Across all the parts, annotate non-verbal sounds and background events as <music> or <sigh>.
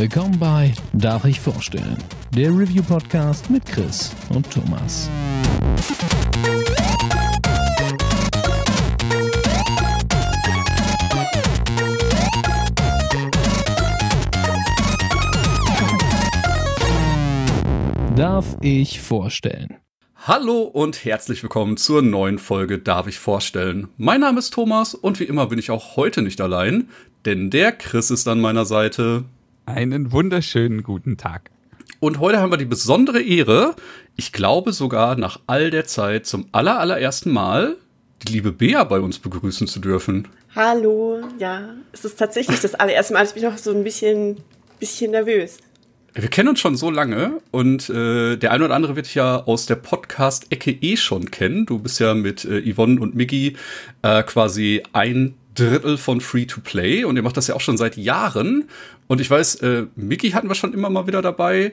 Willkommen bei Darf ich vorstellen? Der Review-Podcast mit Chris und Thomas. Darf ich vorstellen? Hallo und herzlich willkommen zur neuen Folge Darf ich vorstellen. Mein Name ist Thomas und wie immer bin ich auch heute nicht allein, denn der Chris ist an meiner Seite. Einen wunderschönen guten Tag. Und heute haben wir die besondere Ehre, ich glaube sogar nach all der Zeit zum allerallerersten Mal die liebe Bea bei uns begrüßen zu dürfen. Hallo, ja, es ist tatsächlich das allererste Mal. Ich bin noch so ein bisschen, bisschen nervös. Wir kennen uns schon so lange und äh, der eine oder andere wird dich ja aus der Podcast-Ecke eh schon kennen. Du bist ja mit äh, Yvonne und Miggy äh, quasi ein Drittel von Free to Play und ihr macht das ja auch schon seit Jahren. Und ich weiß, äh, Miggy hatten wir schon immer mal wieder dabei,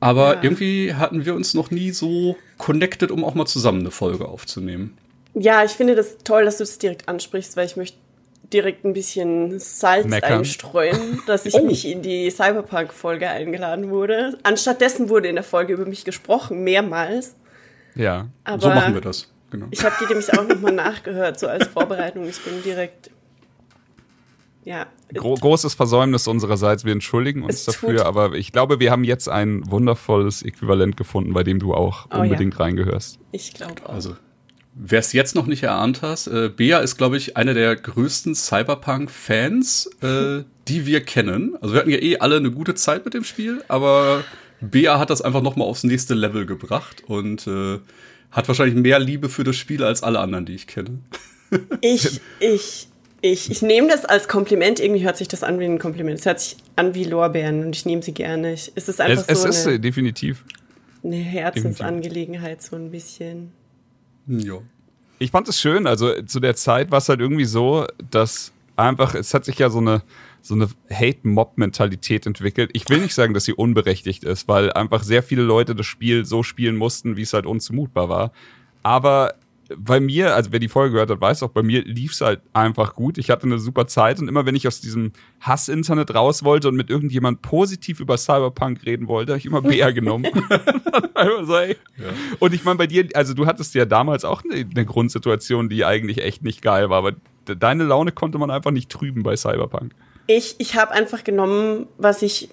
aber ja. irgendwie hatten wir uns noch nie so connected, um auch mal zusammen eine Folge aufzunehmen. Ja, ich finde das toll, dass du es direkt ansprichst, weil ich möchte direkt ein bisschen Salz Meckern. einstreuen, dass ich oh. nicht in die Cyberpunk-Folge eingeladen wurde. Anstattdessen wurde in der Folge über mich gesprochen, mehrmals. Ja, Aber so machen wir das. Genau. Ich habe die nämlich auch nochmal nachgehört, so als Vorbereitung. Ich bin direkt. Ja. Gro großes Versäumnis unsererseits. Wir entschuldigen uns dafür, aber ich glaube, wir haben jetzt ein wundervolles Äquivalent gefunden, bei dem du auch oh, unbedingt ja. reingehörst. Ich glaube auch. Also, Wer es jetzt noch nicht erahnt hast, äh, Bea ist, glaube ich, einer der größten Cyberpunk-Fans, äh, die wir kennen. Also wir hatten ja eh alle eine gute Zeit mit dem Spiel, aber Bea hat das einfach noch mal aufs nächste Level gebracht und äh, hat wahrscheinlich mehr Liebe für das Spiel als alle anderen, die ich kenne. Ich, ich, ich, ich nehme das als Kompliment. Irgendwie hört sich das an wie ein Kompliment. Es hört sich an wie Lorbeeren und ich nehme sie gerne. Ich, es ist einfach es, so es ist eine, definitiv eine Herzensangelegenheit so ein bisschen. Ja. Ich fand es schön, also zu der Zeit war es halt irgendwie so, dass einfach, es hat sich ja so eine, so eine Hate-Mob-Mentalität entwickelt. Ich will nicht sagen, dass sie unberechtigt ist, weil einfach sehr viele Leute das Spiel so spielen mussten, wie es halt unzumutbar war. Aber bei mir, also wer die Folge gehört hat, weiß auch, bei mir lief es halt einfach gut. Ich hatte eine super Zeit und immer wenn ich aus diesem Hass-Internet raus wollte und mit irgendjemand positiv über Cyberpunk reden wollte, habe ich immer Bea genommen. <laughs> so, ja. Und ich meine, bei dir, also du hattest ja damals auch eine, eine, Grundsituation, die eigentlich echt nicht geil war, aber deine Laune konnte man einfach nicht trüben bei Cyberpunk. Ich, ich habe einfach genommen, was ich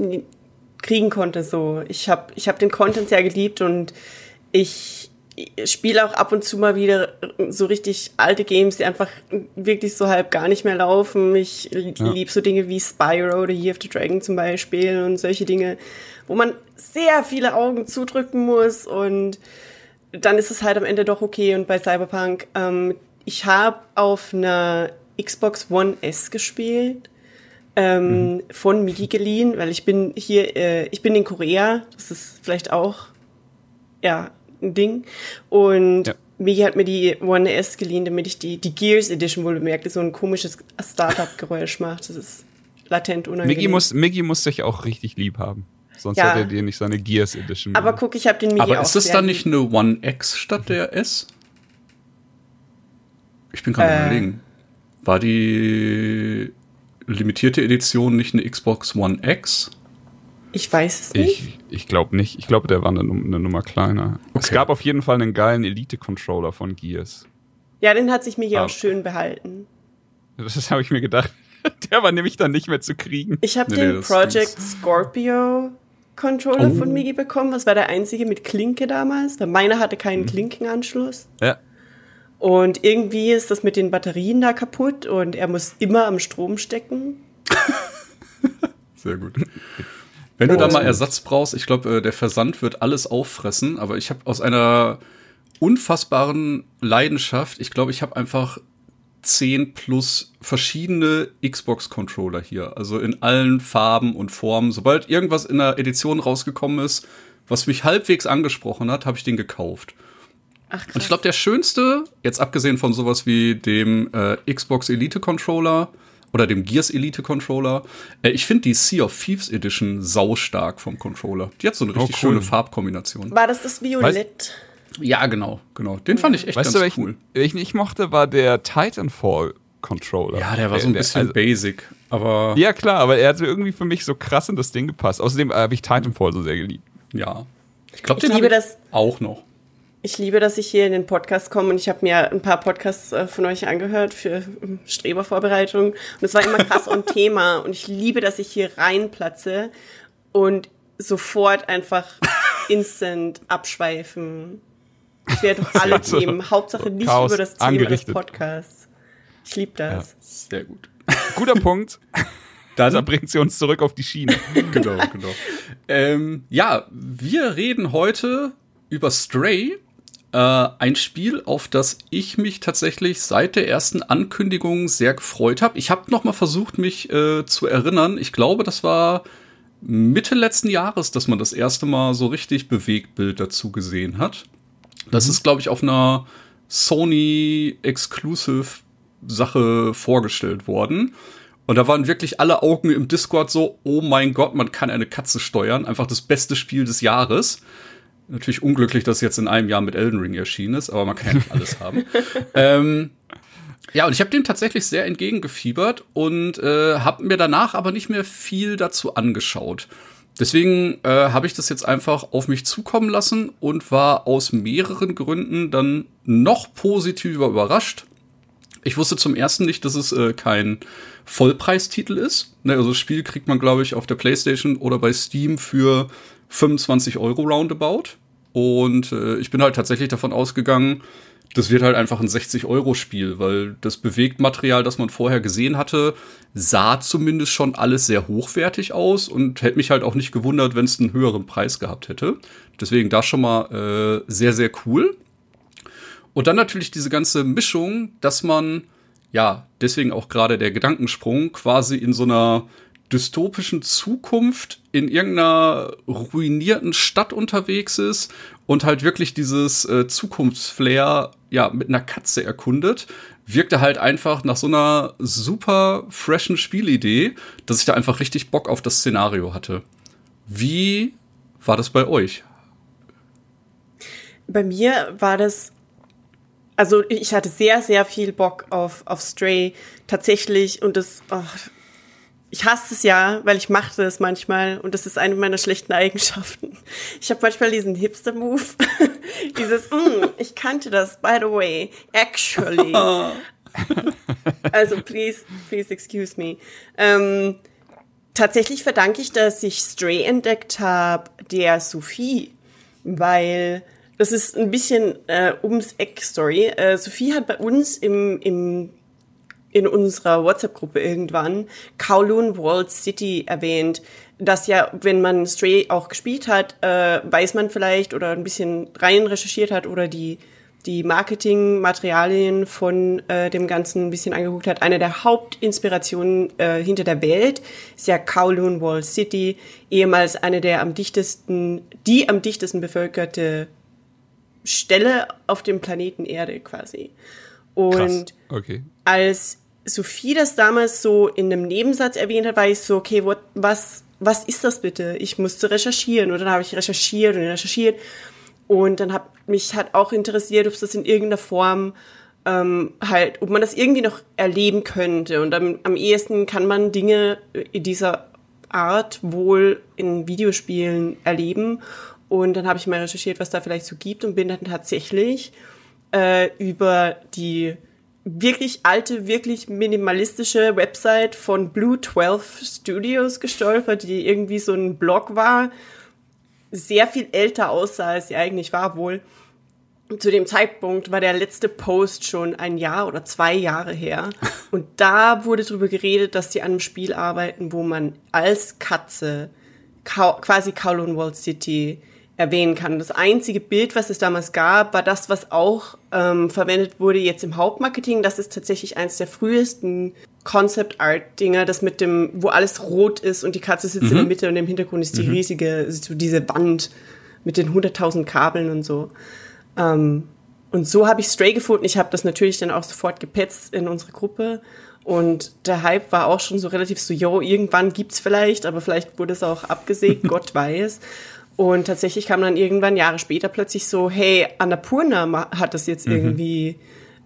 kriegen konnte. So, ich habe ich hab den Content sehr geliebt und ich spiele auch ab und zu mal wieder so richtig alte Games, die einfach wirklich so halb gar nicht mehr laufen. Ich ja. liebe so Dinge wie Spyro oder Year of the Dragon zum Beispiel und solche Dinge, wo man sehr viele Augen zudrücken muss und dann ist es halt am Ende doch okay. Und bei Cyberpunk, ähm, ich habe auf einer Xbox One S gespielt. Ähm, mhm. von Migi geliehen, weil ich bin hier, äh, ich bin in Korea, das ist vielleicht auch ja Ding. Und ja. Migi hat mir die One S geliehen, damit ich die, die Gears Edition wohl bemerkt, die so ein komisches Startup-Geräusch macht. Das ist latent unangenehm. Miggy muss, Miggy muss sich auch richtig lieb haben. Sonst ja. hätte er dir nicht seine Gears Edition. Aber guck, ich habe den Migi Aber ist es dann nicht eine One X statt der S? Ich bin gerade äh. überlegen. War die limitierte Edition nicht eine Xbox One X? Ich weiß es nicht. Ich, ich glaube nicht. Ich glaube, der war eine, eine Nummer kleiner. Okay. Es gab auf jeden Fall einen geilen Elite-Controller von Gears. Ja, den hat sich mir hier ah. auch schön behalten. Das habe ich mir gedacht. <laughs> Der war nämlich dann nicht mehr zu kriegen. Ich habe nee, den nee, Project Scorpio Controller oh. von Migi bekommen. Das war der einzige mit Klinke damals. Meiner hatte keinen mhm. Klinkenanschluss. Ja. Und irgendwie ist das mit den Batterien da kaputt und er muss immer am Strom stecken. <laughs> Sehr gut. Wenn du da mal Ersatz brauchst, ich glaube, äh, der Versand wird alles auffressen, aber ich habe aus einer unfassbaren Leidenschaft, ich glaube, ich habe einfach zehn plus verschiedene Xbox-Controller hier. Also in allen Farben und Formen. Sobald irgendwas in der Edition rausgekommen ist, was mich halbwegs angesprochen hat, habe ich den gekauft. Ach, krass. Und ich glaube, der schönste, jetzt abgesehen von sowas wie dem äh, Xbox Elite Controller, oder dem Gears Elite Controller. Äh, ich finde die Sea of Thieves Edition saustark vom Controller. Die hat so eine richtig oh, cool. schöne Farbkombination. War das das Violett? ja, genau, genau. Den fand ich echt weißt ganz du, cool. Welchen ich mochte, war der Titanfall Controller. Ja, der war so ein bisschen also, basic. Aber ja, klar, aber er hat irgendwie für mich so krass in das Ding gepasst. Außerdem habe ich Titanfall so sehr geliebt. Ja. Ich glaube, ich liebe das auch noch. Ich liebe, dass ich hier in den Podcast komme und ich habe mir ein paar Podcasts äh, von euch angehört für ähm, Strebervorbereitung und es war immer krass und <laughs> Thema und ich liebe, dass ich hier reinplatze und sofort einfach instant abschweifen. Ich werde doch alle also, Themen, Hauptsache nicht Chaos über das Thema des Podcasts. Ich liebe das. Ja, sehr gut. Guter Punkt. <laughs> Dann also bringt sie uns zurück auf die Schiene. <laughs> genau, genau. Ähm, ja, wir reden heute über Stray, äh, ein Spiel, auf das ich mich tatsächlich seit der ersten Ankündigung sehr gefreut habe. Ich habe noch mal versucht, mich äh, zu erinnern. Ich glaube, das war Mitte letzten Jahres, dass man das erste Mal so richtig Bewegtbild dazu gesehen hat. Das mhm. ist, glaube ich, auf einer Sony Exclusive Sache vorgestellt worden. Und da waren wirklich alle Augen im Discord so, oh mein Gott, man kann eine Katze steuern. Einfach das beste Spiel des Jahres. Natürlich unglücklich, dass es jetzt in einem Jahr mit Elden Ring erschienen ist, aber man kann ja nicht alles <laughs> haben. Ähm, ja, und ich habe dem tatsächlich sehr entgegengefiebert und äh, habe mir danach aber nicht mehr viel dazu angeschaut. Deswegen äh, habe ich das jetzt einfach auf mich zukommen lassen und war aus mehreren Gründen dann noch positiver überrascht. Ich wusste zum ersten nicht, dass es äh, kein Vollpreistitel ist. Ne, also das Spiel kriegt man, glaube ich, auf der PlayStation oder bei Steam für 25 Euro roundabout. Und äh, ich bin halt tatsächlich davon ausgegangen, das wird halt einfach ein 60-Euro-Spiel, weil das Bewegtmaterial, das man vorher gesehen hatte, sah zumindest schon alles sehr hochwertig aus und hätte mich halt auch nicht gewundert, wenn es einen höheren Preis gehabt hätte. Deswegen das schon mal äh, sehr, sehr cool. Und dann natürlich diese ganze Mischung, dass man, ja, deswegen auch gerade der Gedankensprung, quasi in so einer dystopischen Zukunft in irgendeiner ruinierten Stadt unterwegs ist und halt wirklich dieses äh, Zukunftsflair ja mit einer Katze erkundet, wirkte halt einfach nach so einer super freshen Spielidee, dass ich da einfach richtig Bock auf das Szenario hatte. Wie war das bei euch? Bei mir war das also ich hatte sehr, sehr viel Bock auf, auf Stray tatsächlich und das, oh, ich hasse es ja, weil ich mache das manchmal und das ist eine meiner schlechten Eigenschaften. Ich habe manchmal diesen Hipster-Move, <laughs> dieses, mm, ich kannte das, by the way, actually. <laughs> also please, please excuse me. Ähm, tatsächlich verdanke ich, dass ich Stray entdeckt habe, der Sophie, weil das ist ein bisschen äh, ums Eck-Story. Äh, Sophie hat bei uns im, im in unserer WhatsApp-Gruppe irgendwann Kowloon World City erwähnt, dass ja, wenn man Stray auch gespielt hat, äh, weiß man vielleicht oder ein bisschen rein recherchiert hat oder die die Marketingmaterialien von äh, dem Ganzen ein bisschen angeguckt hat. Eine der Hauptinspirationen äh, hinter der Welt ist ja Kowloon Wall City, ehemals eine der am dichtesten, die am dichtesten bevölkerte Stelle auf dem Planeten Erde quasi. Und okay. als Sophie das damals so in einem Nebensatz erwähnt hat, war ich so, okay, what, was, was ist das bitte? Ich musste recherchieren. Und dann habe ich recherchiert und recherchiert. Und dann hat mich hat auch interessiert, ob es das in irgendeiner Form ähm, halt, ob man das irgendwie noch erleben könnte. Und am, am ehesten kann man Dinge in dieser Art wohl in Videospielen erleben. Und dann habe ich mal recherchiert, was da vielleicht so gibt und bin dann tatsächlich äh, über die wirklich alte, wirklich minimalistische Website von Blue 12 Studios gestolpert, die irgendwie so ein Blog war, sehr viel älter aussah, als sie eigentlich war wohl. Zu dem Zeitpunkt war der letzte Post schon ein Jahr oder zwei Jahre her. <laughs> Und da wurde darüber geredet, dass sie an einem Spiel arbeiten, wo man als Katze quasi Kowloon Wall City erwähnen kann. Das einzige Bild, was es damals gab, war das, was auch ähm, verwendet wurde jetzt im Hauptmarketing. Das ist tatsächlich eines der frühesten Concept Art Dinger, das mit dem, wo alles rot ist und die Katze sitzt mhm. in der mhm. Mitte und im Hintergrund ist die mhm. riesige, so diese Wand mit den 100.000 Kabeln und so. Ähm, und so habe ich Stray gefunden. Ich habe das natürlich dann auch sofort gepetzt in unsere Gruppe. Und der Hype war auch schon so relativ so, yo, irgendwann gibt's vielleicht, aber vielleicht wurde es auch abgesägt, <laughs> Gott weiß. Und tatsächlich kam dann irgendwann Jahre später plötzlich so, hey, Annapurna hat das jetzt mhm. irgendwie,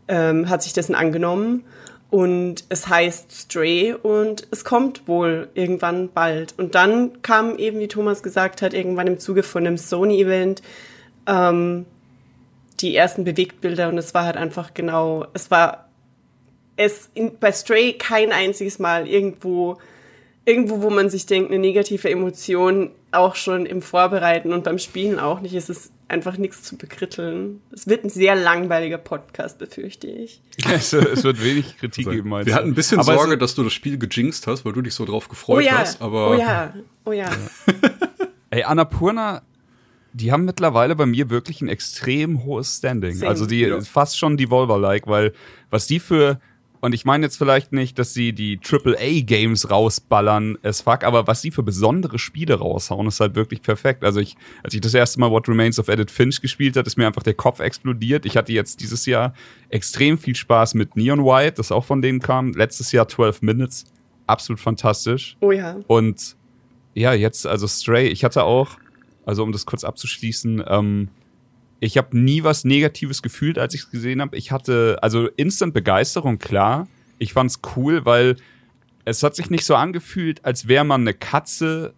ähm, hat sich dessen angenommen. Und es heißt Stray und es kommt wohl irgendwann bald. Und dann kam eben, wie Thomas gesagt hat, irgendwann im Zuge von einem Sony-Event ähm, die ersten Bewegtbilder und es war halt einfach genau, es war es in, bei Stray kein einziges Mal irgendwo, irgendwo, wo man sich denkt, eine negative Emotion auch schon im Vorbereiten und beim Spielen auch nicht. Es ist einfach nichts zu bekritteln. Es wird ein sehr langweiliger Podcast, befürchte ich. <laughs> es, es wird wenig Kritik Also, geben. meinst wir hatten ein bisschen Aber Sorge, dass du das Spiel gejinxt hast, weil du dich so drauf Oh gefreut ja, hast. Aber oh ja, oh ja. <laughs> Ey, Annapurna, die haben mittlerweile bei mir wirklich ein extrem hohes Standing. Same. Also die Ja. fast schon Devolver-like, weil was die für und ich meine jetzt vielleicht nicht, dass sie die AAA-Games rausballern, es fuck, aber was sie für besondere Spiele raushauen, ist halt wirklich perfekt. Also ich, als ich das erste Mal What Remains of Edith Finch gespielt hat, ist mir einfach der Kopf explodiert. Ich hatte jetzt dieses Jahr extrem viel Spaß mit Neon White, das auch von denen kam. Letztes Jahr 12 Minutes. Absolut fantastisch. Oh ja. Und ja, jetzt, also Stray, ich hatte auch, also um das kurz abzuschließen, ähm, ich habe nie was Negatives gefühlt, als ich es gesehen habe. Ich hatte, also instant Begeisterung, klar. Ich fand's cool, weil es hat sich nicht so angefühlt, als wäre man eine Katze,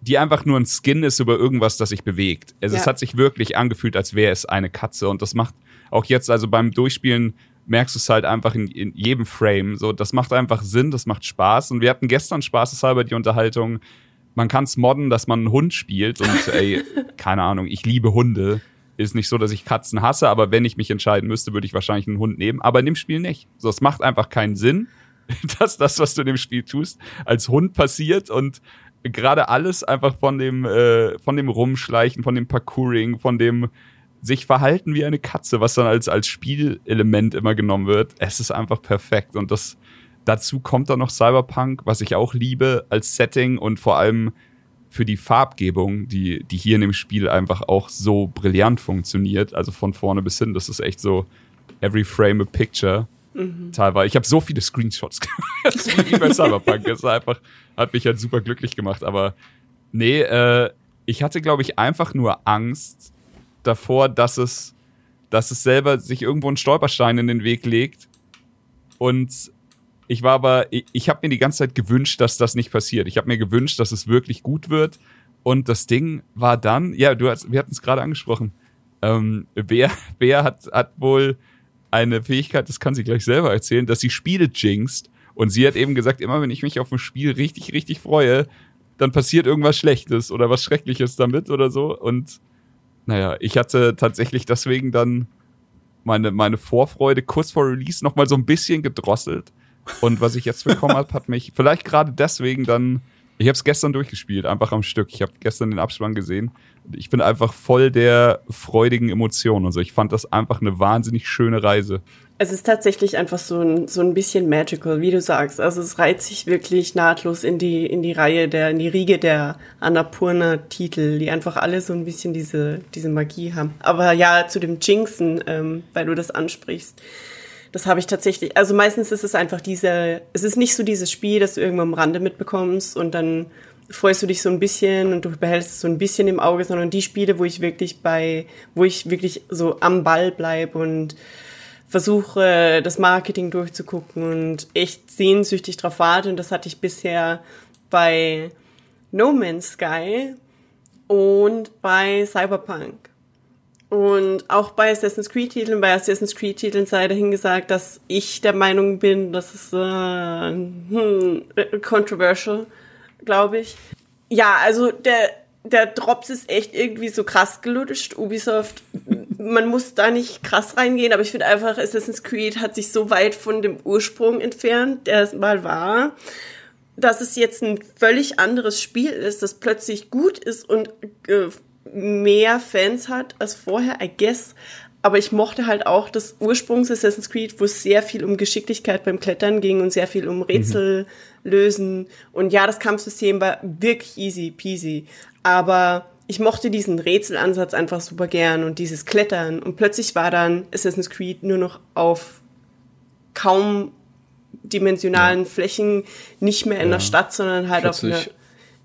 die einfach nur ein Skin ist über irgendwas, das sich bewegt. Also es Ja. hat sich wirklich angefühlt, als wäre es eine Katze. Und das macht auch jetzt, also beim Durchspielen, merkst du es halt einfach in, in jedem Frame. So, das macht einfach Sinn, das macht Spaß. Und wir hatten gestern spaßeshalber die Unterhaltung, man kann es modden, dass man einen Hund spielt. Und ey, <laughs> keine Ahnung, ich liebe Hunde. Ist nicht so, dass ich Katzen hasse, aber wenn ich mich entscheiden müsste, würde ich wahrscheinlich einen Hund nehmen. Aber in dem Spiel nicht. So, es macht einfach keinen Sinn, <laughs> dass das, was du in dem Spiel tust, als Hund passiert und gerade alles einfach von dem, äh, von dem Rumschleichen, von dem Parkouring, von dem sich verhalten wie eine Katze, was dann als, als Spielelement immer genommen wird. Es ist einfach perfekt. Und das, dazu kommt dann noch Cyberpunk, was ich auch liebe als Setting und vor allem für die Farbgebung, die, die hier in dem Spiel einfach auch so brillant funktioniert. Also von vorne bis hin. Das ist echt so every frame a picture. Teilweise. Ich habe so viele Screenshots <laughs> gemacht wie bei Cyberpunk. Das einfach, hat mich halt super glücklich gemacht. Aber nee, äh, ich hatte, glaube ich, einfach nur Angst davor, dass es, dass es selber sich irgendwo einen Stolperstein in den Weg legt. Und ich war aber, ich, ich habe mir die ganze Zeit gewünscht, dass das nicht passiert. Ich habe mir gewünscht, dass es wirklich gut wird. Und das Ding war dann, ja, du hast, wir hatten es gerade angesprochen. Ähm, Bea, <laughs> Bea hat, hat wohl eine Fähigkeit, das kann sie gleich selber erzählen, dass sie Spiele jinxt. Und sie hat eben gesagt, immer wenn ich mich auf ein Spiel richtig, richtig freue, dann passiert irgendwas Schlechtes oder was Schreckliches damit oder so. Und naja, ich hatte tatsächlich deswegen dann meine, meine Vorfreude kurz vor Release noch mal so ein bisschen gedrosselt. Und was ich jetzt bekommen habe, hat mich vielleicht gerade deswegen dann. Ich habe es gestern durchgespielt, einfach am Stück. Ich habe gestern den Abspann gesehen. Ich bin einfach voll der freudigen Emotionen und so. Ich fand das einfach eine wahnsinnig schöne Reise. Es ist tatsächlich einfach so ein, so ein bisschen magical, wie du sagst. Also es reiht sich wirklich nahtlos in die, in die Reihe der, in die Riege der Annapurna-Titel, die einfach alle so ein bisschen diese, diese Magie haben. Aber ja, zu dem Jinxen, ähm, weil du das ansprichst. Das habe ich tatsächlich. Also meistens ist es einfach diese, es ist nicht so dieses Spiel, das du irgendwo am Rande mitbekommst und dann freust du dich so ein bisschen und du behältst es so ein bisschen im Auge, sondern die Spiele, wo ich wirklich bei, wo ich wirklich so am Ball bleib und versuche, das Marketing durchzugucken und echt sehnsüchtig drauf warte. Und das hatte ich bisher bei No Man's Sky und bei Cyberpunk. Und auch bei Assassin's Creed-Titeln, bei Assassin's Creed-Titeln sei dahin gesagt, dass ich der Meinung bin, das ist äh, hm, controversial, glaube ich. Ja, also der, der Drops ist echt irgendwie so krass gelutscht. Ubisoft, man muss da nicht krass reingehen, aber ich finde einfach, Assassin's Creed hat sich so weit von dem Ursprung entfernt, der es mal war, dass es jetzt ein völlig anderes Spiel ist, das plötzlich gut ist und äh, mehr Fans hat als vorher, I guess. Aber ich mochte halt auch das Ursprungs Assassin's Creed, wo es sehr viel um Geschicklichkeit beim Klettern ging und sehr viel um Rätsel lösen. Und ja, das Kampfsystem war wirklich easy peasy. Aber ich mochte diesen Rätselansatz einfach super gern und dieses Klettern. Und plötzlich war dann Assassin's Creed nur noch auf kaum dimensionalen Flächen, nicht mehr in der Stadt, sondern halt auf einer Plötzlich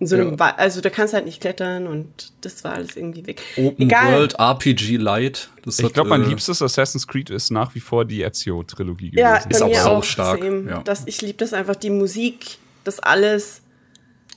in so einem, ja. also da kannst du halt nicht klettern und das war alles irgendwie weg. Open Egal. World RPG Light. ich glaube, mein äh, liebstes Assassin's Creed ist nach wie vor die Ezio-Trilogie ja, gewesen. Ist auch sau stark. Ja. Das, ich liebe das einfach, die Musik, das alles.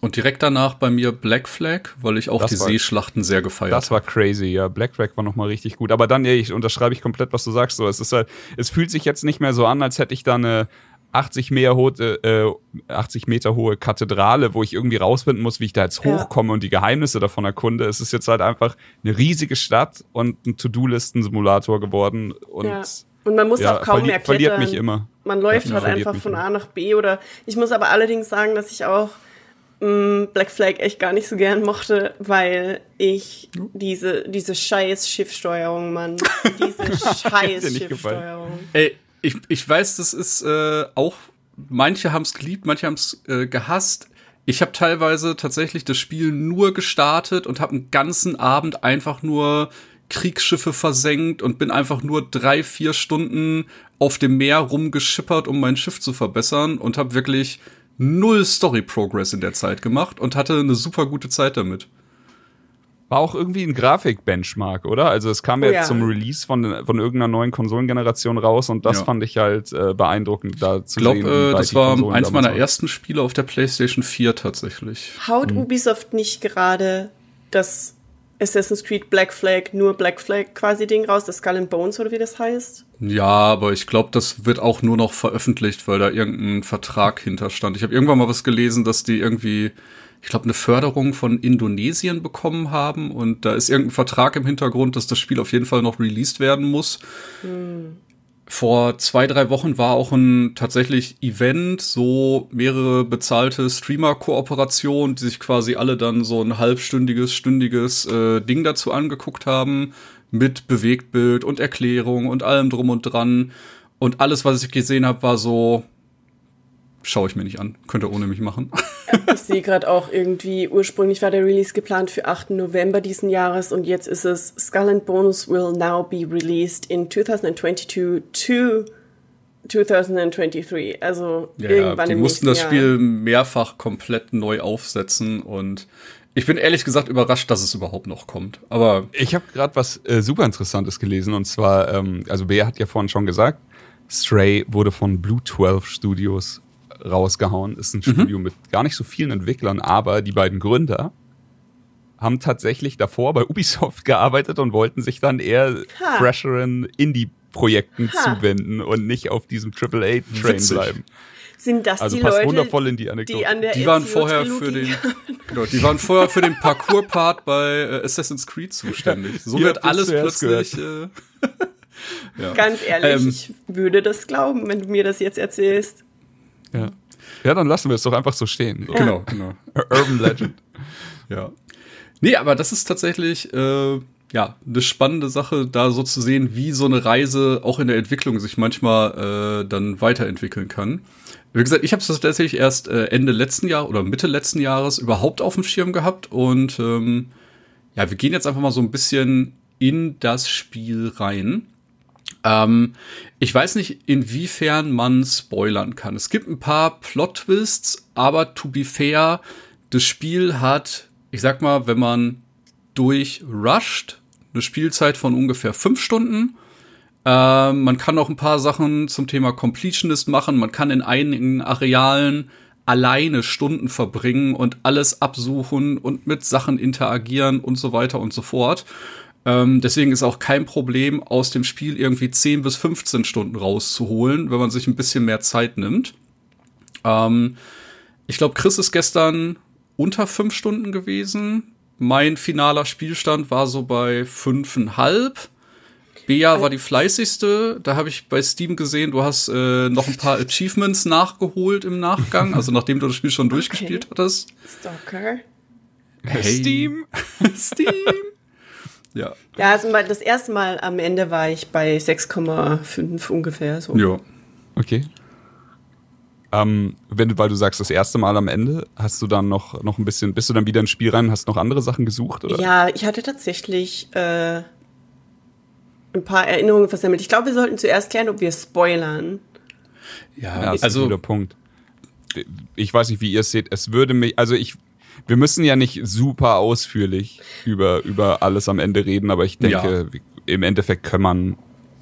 Und direkt danach bei mir Black Flag, weil ich auch das die war, Seeschlachten sehr gefeiert habe. Das war crazy, ja. Black Flag war nochmal richtig gut. Aber dann, ey, ich unterschreibe ich komplett, was du sagst. So, es ist halt, es fühlt sich jetzt nicht mehr so an, als hätte ich da eine 80 Meter, hohe, äh, 80 Meter hohe Kathedrale, wo ich irgendwie rausfinden muss, wie ich da jetzt hochkomme ja. und die Geheimnisse davon erkunde. Es ist jetzt halt einfach eine riesige Stadt und ein To-Do-Listen-Simulator geworden. Und, ja. und man muss ja, auch kaum verli mehr klettern. verliert mich immer. Man läuft halt einfach von A nach B oder ich muss aber allerdings sagen, dass ich auch mh, mm, Black Flag echt gar nicht so gern mochte, weil ich diese, diese scheiß Schiffssteuerung, Mann. <laughs> Diese scheiß Schiffssteuerung. Ey, ich, ich weiß, das ist äh, auch, manche haben es geliebt, manche haben es äh, gehasst. Ich habe teilweise tatsächlich das Spiel nur gestartet und habe einen ganzen Abend einfach nur Kriegsschiffe versenkt und bin einfach nur drei, vier Stunden auf dem Meer rumgeschippert, um mein Schiff zu verbessern und habe wirklich null Story Progress in der Zeit gemacht und hatte eine super gute Zeit damit. War auch irgendwie ein Grafik-Benchmark, oder? Also es kam oh, jetzt ja. zum Release von, von irgendeiner neuen Konsolengeneration raus und das ja. fand ich halt äh, beeindruckend da zu glaub, sehen. Ich glaube, äh, das war eins meiner ersten Spiele auf der PlayStation 4 tatsächlich. Haut mhm. Ubisoft nicht gerade das Assassin's Creed Black Flag, nur Black Flag quasi Ding raus, das Skull and Bones oder wie das heißt? Ja, aber ich glaube, das wird auch nur noch veröffentlicht, weil da irgendein Vertrag hinterstand. Ich habe irgendwann mal was gelesen, dass die irgendwie ich glaube, eine Förderung von Indonesien bekommen haben und da ist irgendein Vertrag im Hintergrund, dass das Spiel auf jeden Fall noch released werden muss. Hm. Vor zwei, drei Wochen war auch ein tatsächlich Event, so mehrere bezahlte Streamer-Kooperationen, die sich quasi alle dann so ein halbstündiges, stündiges äh, Ding dazu angeguckt haben, mit Bewegtbild und Erklärung und allem drum und dran. Und alles, was ich gesehen habe, war so, schaue ich mir nicht an. Könnte ohne mich machen. ich sehe gerade auch irgendwie, ursprünglich war der Release geplant für 8. November diesen Jahres und jetzt ist es Skull and Bones will now be released in 2022 to 2023. Also ja, irgendwann ja, Die mussten das Jahr. Spiel mehrfach komplett neu aufsetzen und ich bin ehrlich gesagt überrascht, dass es überhaupt noch kommt. Aber ich habe gerade was äh, super Interessantes gelesen und zwar, ähm, also Bea hat ja vorhin schon gesagt, Stray wurde von Blue 12 Studios rausgehauen. Ist ein mhm. Studio mit gar nicht so vielen Entwicklern, aber die beiden Gründer haben tatsächlich davor bei Ubisoft <laughs> gearbeitet und wollten sich dann eher ha. fresheren Indie-Projekten zuwenden und nicht auf diesem AAA-Train bleiben. Sind das also die passt Leute, wundervoll in die Anekdote. Die, an der die waren vorher für den, genau, die waren vorher für den Parcours-Part bei äh, Assassin's Creed zuständig. So wird alles plötzlich. Äh, <laughs> ja. Ganz ehrlich, ähm, ich würde das glauben, wenn du mir das jetzt erzählst. Ja. Ja, dann lassen wir es doch einfach so stehen. Ja. Genau, genau. <laughs> Urban Legend. ja. Nee, aber das ist tatsächlich äh, ja eine spannende Sache, da so zu sehen, wie so eine Reise auch in der Entwicklung sich manchmal äh, dann weiterentwickeln kann. Wie gesagt, ich habe es tatsächlich erst äh, Ende letzten Jahr oder Mitte letzten Jahres überhaupt auf dem Schirm gehabt und ähm, ja, wir gehen jetzt einfach mal so ein bisschen in das Spiel rein. Ähm, ich weiß nicht, inwiefern man spoilern kann. Es gibt ein paar Plot-Twists, aber to be fair, das Spiel hat, ich sag mal, wenn man durchrusht, eine Spielzeit von ungefähr fünf Stunden. Äh, man kann auch ein paar Sachen zum Thema Completionist machen. Man kann in einigen Arealen alleine Stunden verbringen und alles absuchen und mit Sachen interagieren und so weiter und so fort. Ähm, deswegen ist auch kein Problem, aus dem Spiel irgendwie 10 bis 15 Stunden rauszuholen, wenn man sich ein bisschen mehr Zeit nimmt. Ähm, ich glaube, Chris ist gestern unter 5 Stunden gewesen. Mein finaler Spielstand war so bei fünfeinhalb. Bea war die fleißigste. Da habe ich bei Steam gesehen, du hast äh, noch ein paar Achievements nachgeholt im Nachgang, also nachdem du das Spiel schon okay. durchgespielt hattest. Stalker. Hey. Steam. <laughs> Steam. Ja. Ja, also das erste Mal am Ende war ich bei 6,5 ungefähr. So. Ja. Okay. Ähm, wenn du, weil du sagst, das erste Mal am Ende, hast du dann noch, noch ein bisschen, bist du dann wieder ins Spiel rein, hast noch andere Sachen gesucht, oder? Ja, ich hatte tatsächlich äh, ein paar Erinnerungen versammelt. Ich glaube, wir sollten zuerst klären, ob wir spoilern. Ja, ja das also, ist ein guter Punkt. Ich weiß nicht, wie ihr es seht. Es würde mich, also ich, wir müssen ja nicht super ausführlich über, über alles am Ende reden, aber ich denke, ja. im Endeffekt kann man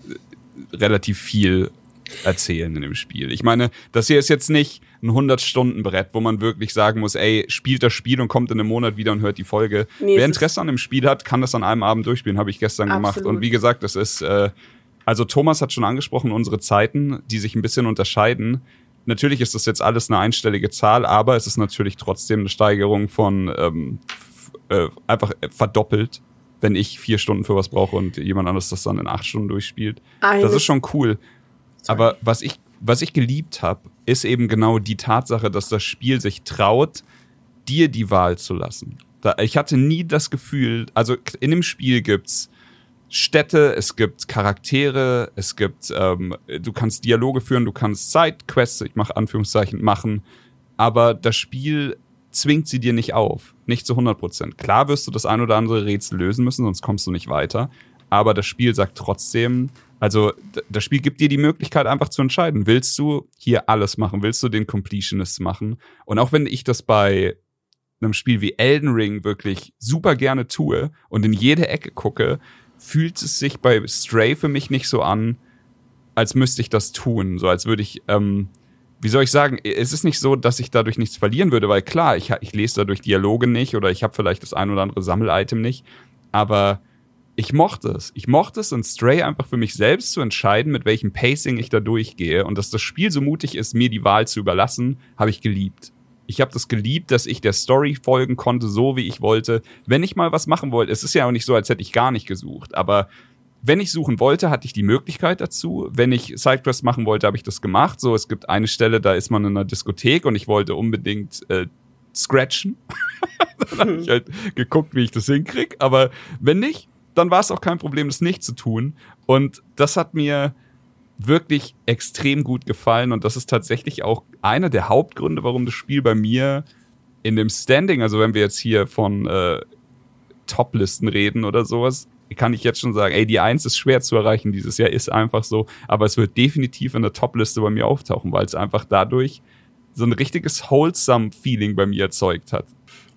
äh, relativ viel erzählen in dem Spiel. Ich meine, das hier ist jetzt nicht ein 100-Stunden-Brett, wo man wirklich sagen muss, ey, spielt das Spiel und kommt in einem Monat wieder und hört die Folge. Nee, Wer Interesse an dem Spiel hat, kann das an einem Abend durchspielen, habe ich gestern Absolut. gemacht. Und wie gesagt, das ist, äh, also Thomas hat schon angesprochen, unsere Zeiten, die sich ein bisschen unterscheiden. Natürlich ist das jetzt alles eine einstellige Zahl, aber es ist natürlich trotzdem eine Steigerung von ähm, äh, einfach verdoppelt, wenn ich vier Stunden für was brauche und jemand anderes das dann in acht Stunden durchspielt. Ah, das ist schon cool. Sorry. Aber was ich was ich geliebt habe, ist eben genau die Tatsache, dass das Spiel sich traut, dir die Wahl zu lassen. Da, ich hatte nie das Gefühl, also in dem Spiel gibt's Städte, es gibt Charaktere, es gibt, ähm, du kannst Dialoge führen, du kannst Sidequests, ich mache Anführungszeichen, machen, aber das Spiel zwingt sie dir nicht auf, nicht zu 100 Prozent. Klar wirst du das ein oder andere Rätsel lösen müssen, sonst kommst du nicht weiter, aber das Spiel sagt trotzdem, also das Spiel gibt dir die Möglichkeit einfach zu entscheiden, willst du hier alles machen, willst du den Completionist machen? Und auch wenn ich das bei einem Spiel wie Elden Ring wirklich super gerne tue und in jede Ecke gucke, fühlt es sich bei Stray für mich nicht so an, als müsste ich das tun, so als würde ich ähm, wie soll ich sagen, es ist nicht so, dass ich dadurch nichts verlieren würde, weil klar, ich, ich lese dadurch Dialoge nicht oder ich habe vielleicht das ein oder andere Sammelitem nicht, aber ich mochte es. Ich mochte es in Stray einfach für mich selbst zu entscheiden, mit welchem Pacing ich da durchgehe. Und dass das Spiel so mutig ist, mir die Wahl zu überlassen, habe ich geliebt. Ich habe das geliebt, dass ich der Story folgen konnte, so wie ich wollte. Wenn ich mal was machen wollte, es ist ja auch nicht so, als hätte ich gar nicht gesucht, aber wenn ich suchen wollte, hatte ich die Möglichkeit dazu. Wenn ich Sidequests machen wollte, habe ich das gemacht. So, es gibt eine Stelle, da ist man in einer Diskothek und ich wollte unbedingt äh, scratchen. <laughs> Dann habe ich halt geguckt, wie ich das hinkrieg. Aber wenn nicht, dann war es auch kein Problem, das nicht zu tun. Und das hat mir wirklich extrem gut gefallen. Und das ist tatsächlich auch einer der Hauptgründe, warum das Spiel bei mir in dem Standing, also wenn wir jetzt hier von äh, Top-Listen reden oder sowas, kann ich jetzt schon sagen, ey, die Eins ist schwer zu erreichen dieses Jahr, ist einfach so. Aber es wird definitiv in der Top-Liste bei mir auftauchen, weil es einfach dadurch so ein richtiges wholesome Feeling bei mir erzeugt hat.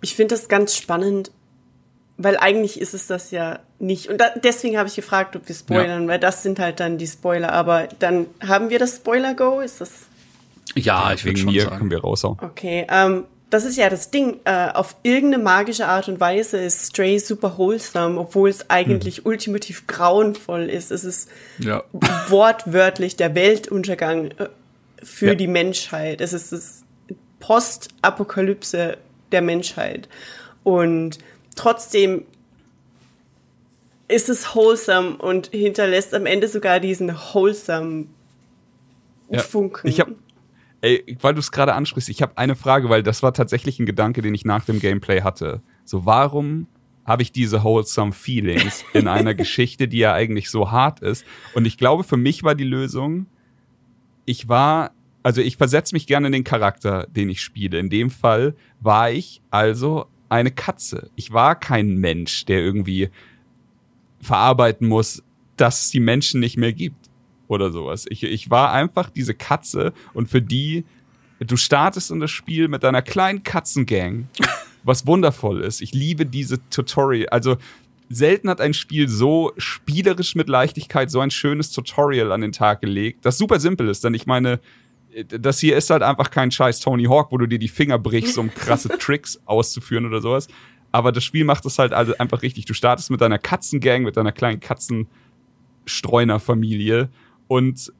Ich finde das ganz spannend, weil eigentlich ist es das ja nicht. Und da, deswegen habe ich gefragt, ob wir spoilern, ja. weil das sind halt dann die Spoiler. Aber dann haben wir das Spoiler-Go? Ist das? Ja, ich wegen mir sagen. können wir raushauen. Okay, ähm, das ist ja das Ding. Äh, auf irgendeine magische Art und Weise ist Stray super wholesome, obwohl es eigentlich hm. ultimativ grauenvoll ist. Es ist ja. wortwörtlich der Weltuntergang äh, für ja. die Menschheit. Es ist das Postapokalypse der Menschheit. Und trotzdem ist es wholesome und hinterlässt am Ende sogar diesen wholesome ja, Funken. Ich hab, ey, weil du es gerade ansprichst, ich habe eine Frage, weil das war tatsächlich ein Gedanke, den ich nach dem Gameplay hatte. So, warum habe ich diese wholesome Feelings <laughs> in einer Geschichte, die ja eigentlich so hart ist? Und ich glaube, für mich war die Lösung, ich war, also ich versetze mich gerne in den Charakter, den ich spiele. In dem Fall war ich also eine Katze. Ich war kein Mensch, der irgendwie verarbeiten muss, dass es die Menschen nicht mehr gibt oder sowas. Ich, ich war einfach diese Katze und für die, du startest in das Spiel mit deiner kleinen Katzengang, <laughs> was wundervoll ist. Ich liebe diese Tutorial. Also selten hat ein Spiel so spielerisch mit Leichtigkeit so ein schönes Tutorial an den Tag gelegt, das super simpel ist, denn ich meine, das hier ist halt einfach kein scheiß Tony Hawk, wo du dir die Finger brichst, um krasse <laughs> Tricks auszuführen oder sowas. Aber das Spiel macht es halt also einfach richtig. Du startest mit deiner Katzengang, mit deiner kleinen Katzenstreunerfamilie und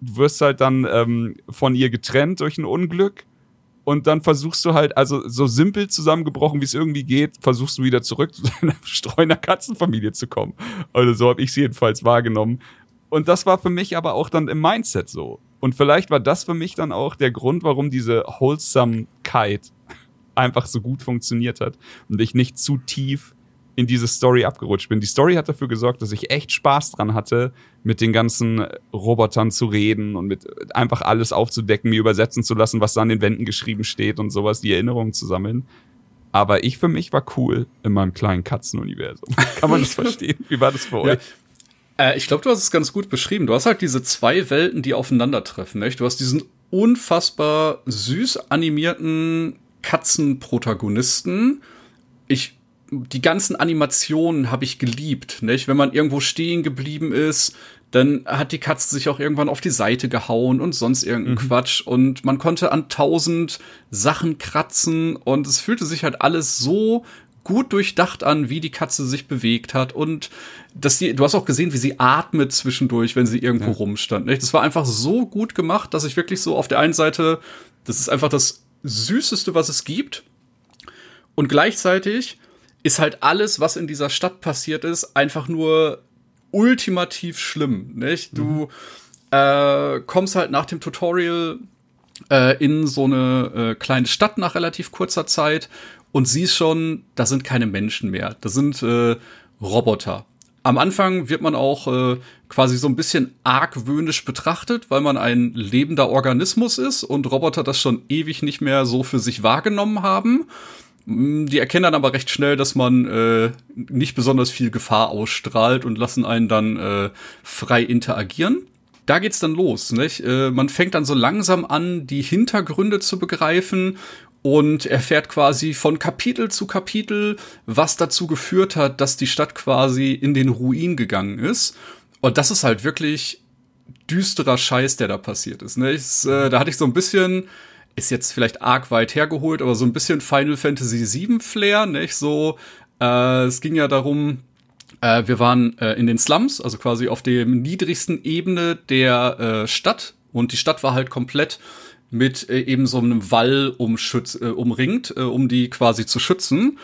du wirst halt dann ähm, von ihr getrennt durch ein Unglück. Und dann versuchst du halt, also so simpel zusammengebrochen, wie es irgendwie geht, versuchst du wieder zurück zu <laughs> deiner Streuner-Katzenfamilie zu kommen. Also so habe ich sie jedenfalls wahrgenommen. Und das war für mich aber auch dann im Mindset so. Und vielleicht war das für mich dann auch der Grund, warum diese Wholesomekeit einfach so gut funktioniert hat und ich nicht zu tief in diese Story abgerutscht bin. Die Story hat dafür gesorgt, dass ich echt Spaß dran hatte, mit den ganzen Robotern zu reden und mit einfach alles aufzudecken, mir übersetzen zu lassen, was da an den Wänden geschrieben steht und sowas, die Erinnerungen zu sammeln. Aber ich für mich war cool in meinem kleinen Katzenuniversum. <laughs> Kann man das verstehen? Wie war das für euch? Äh, ich glaube, du hast es ganz gut beschrieben. Du hast halt diese zwei Welten, die aufeinandertreffen. Nicht? Du hast diesen unfassbar süß animierten Katzenprotagonisten. Ich die ganzen Animationen habe ich geliebt, nicht? Wenn man irgendwo stehen geblieben ist, dann hat die Katze sich auch irgendwann auf die Seite gehauen und sonst irgendein mhm. Quatsch und man konnte an tausend Sachen kratzen und es fühlte sich halt alles so gut durchdacht an, wie die Katze sich bewegt hat und dass die, du hast auch gesehen, wie sie atmet zwischendurch, wenn sie irgendwo ja. rumstand. Nicht? Das war einfach so gut gemacht, dass ich wirklich so auf der einen Seite, das ist einfach das süßeste, was es gibt und gleichzeitig ist halt alles, was in dieser Stadt passiert ist, einfach nur ultimativ schlimm, nicht? Du mhm. äh, kommst halt nach dem Tutorial äh, in so eine äh, kleine Stadt nach relativ kurzer Zeit und siehst schon, da sind keine Menschen mehr. Das sind äh, Roboter. Am Anfang wird man auch äh, quasi so ein bisschen argwöhnisch betrachtet, weil man ein lebender Organismus ist und Roboter das schon ewig nicht mehr so für sich wahrgenommen haben. Mm, die erkennen dann aber recht schnell, dass man äh, nicht besonders viel Gefahr ausstrahlt und lassen einen dann äh, frei interagieren. Da geht's dann los, nicht? Äh, man fängt dann so langsam an, die Hintergründe zu begreifen und erfährt quasi von Kapitel zu Kapitel, was dazu geführt hat, dass die Stadt quasi in den Ruin gegangen ist. Und das ist halt wirklich düsterer Scheiß, der da passiert ist. Ne? Ich, äh, da hatte ich so ein bisschen ist jetzt vielleicht arg weit hergeholt, aber so ein bisschen Final Fantasy VII Flair, nicht so. Äh, es ging ja darum, äh, wir waren äh, in den Slums, also quasi auf dem niedrigsten Ebene der äh, Stadt und die Stadt war halt komplett mit äh, eben so einem Wall umschütz, äh, umringt, äh, um die quasi zu schützen.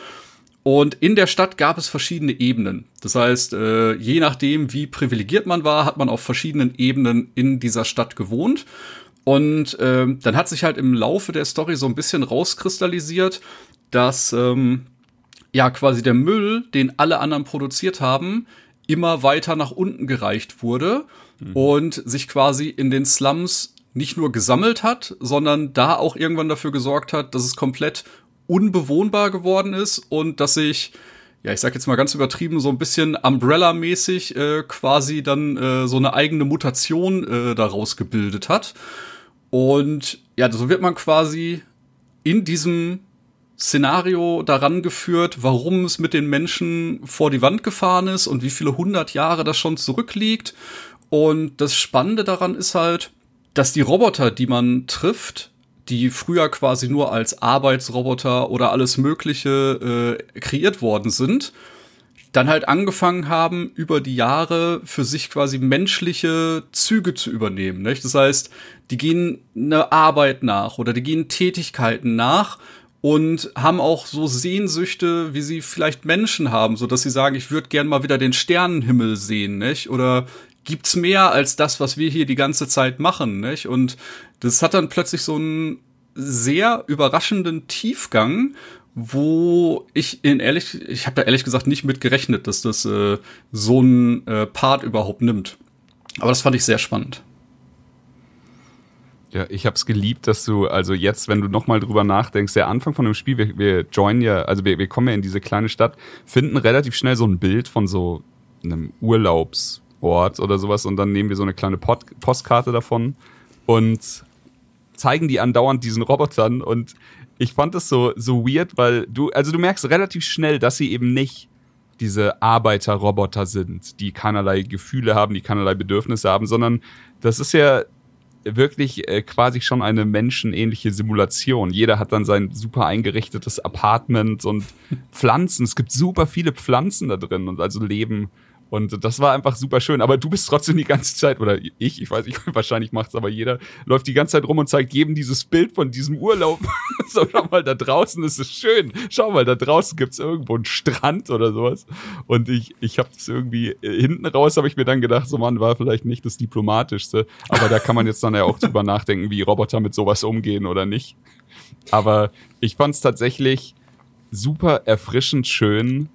Und in der Stadt gab es verschiedene Ebenen. Das heißt, äh, je nachdem, wie privilegiert man war, hat man auf verschiedenen Ebenen in dieser Stadt gewohnt. Und ähm, dann hat sich halt im Laufe der Story so ein bisschen rauskristallisiert, dass ähm, ja quasi der Müll, den alle anderen produziert haben, immer weiter nach unten gereicht wurde mhm. und sich quasi in den Slums nicht nur gesammelt hat, sondern da auch irgendwann dafür gesorgt hat, dass es komplett unbewohnbar geworden ist und dass sich ja, ich sag jetzt mal ganz übertrieben, so ein bisschen Umbrella-mäßig äh, quasi dann äh, so eine eigene Mutation äh, daraus gebildet hat. Und ja, so wird man quasi in diesem Szenario daran geführt, warum es mit den Menschen vor die Wand gefahren ist und wie viele hundert Jahre das schon zurückliegt. Und das Spannende daran ist halt, dass die Roboter, die man trifft, die früher quasi nur als Arbeitsroboter oder alles Mögliche äh, kreiert worden sind, dann halt angefangen haben, über die Jahre für sich quasi menschliche Züge zu übernehmen. Nicht? Das heißt, die gehen eine Arbeit nach oder die gehen Tätigkeiten nach und haben auch so Sehnsüchte, wie sie vielleicht Menschen haben, so dass sie sagen, ich würde gern mal wieder den Sternenhimmel sehen, nicht? Oder gibt's mehr als das, was wir hier die ganze Zeit machen, nicht? Und das hat dann plötzlich so einen sehr überraschenden Tiefgang, wo ich in ehrlich, ich habe da ehrlich gesagt nicht mit gerechnet, dass das äh, so ein äh, Part überhaupt nimmt. Aber das fand ich sehr spannend. Ja, ich habe es geliebt, dass du, also jetzt, wenn du nochmal drüber nachdenkst, der Anfang von dem Spiel, wir, wir joinen ja, also wir, wir kommen ja in diese kleine Stadt, finden relativ schnell so ein Bild von so einem Urlaubsort oder sowas und dann nehmen wir so eine kleine Pod Postkarte davon und zeigen die andauernd diesen Robotern und ich fand das so, so weird, weil du, also du merkst relativ schnell, dass sie eben nicht diese Arbeiterroboter sind, die keinerlei Gefühle haben, die keinerlei Bedürfnisse haben, sondern das ist ja wirklich äh, quasi schon eine menschenähnliche Simulation. Jeder hat dann sein super eingerichtetes Apartment und <laughs> Pflanzen. Es gibt super viele Pflanzen da drin und also Leben und das war einfach super schön. Aber du bist trotzdem die ganze Zeit, oder ich, ich weiß nicht, <laughs> wahrscheinlich macht's aber jeder, läuft die ganze Zeit rum und zeigt jedem dieses Bild von diesem Urlaub. <laughs> so, schau mal, da draußen ist es schön. Schau mal, da draußen gibt's irgendwo einen Strand oder sowas. Und ich, ich habe das irgendwie, äh, hinten raus habe ich mir dann gedacht, so Mann, war vielleicht nicht das Diplomatischste. Aber da kann man jetzt dann ja auch drüber nachdenken, wie Roboter mit sowas umgehen oder nicht. Aber ich fand's tatsächlich super erfrischend schön,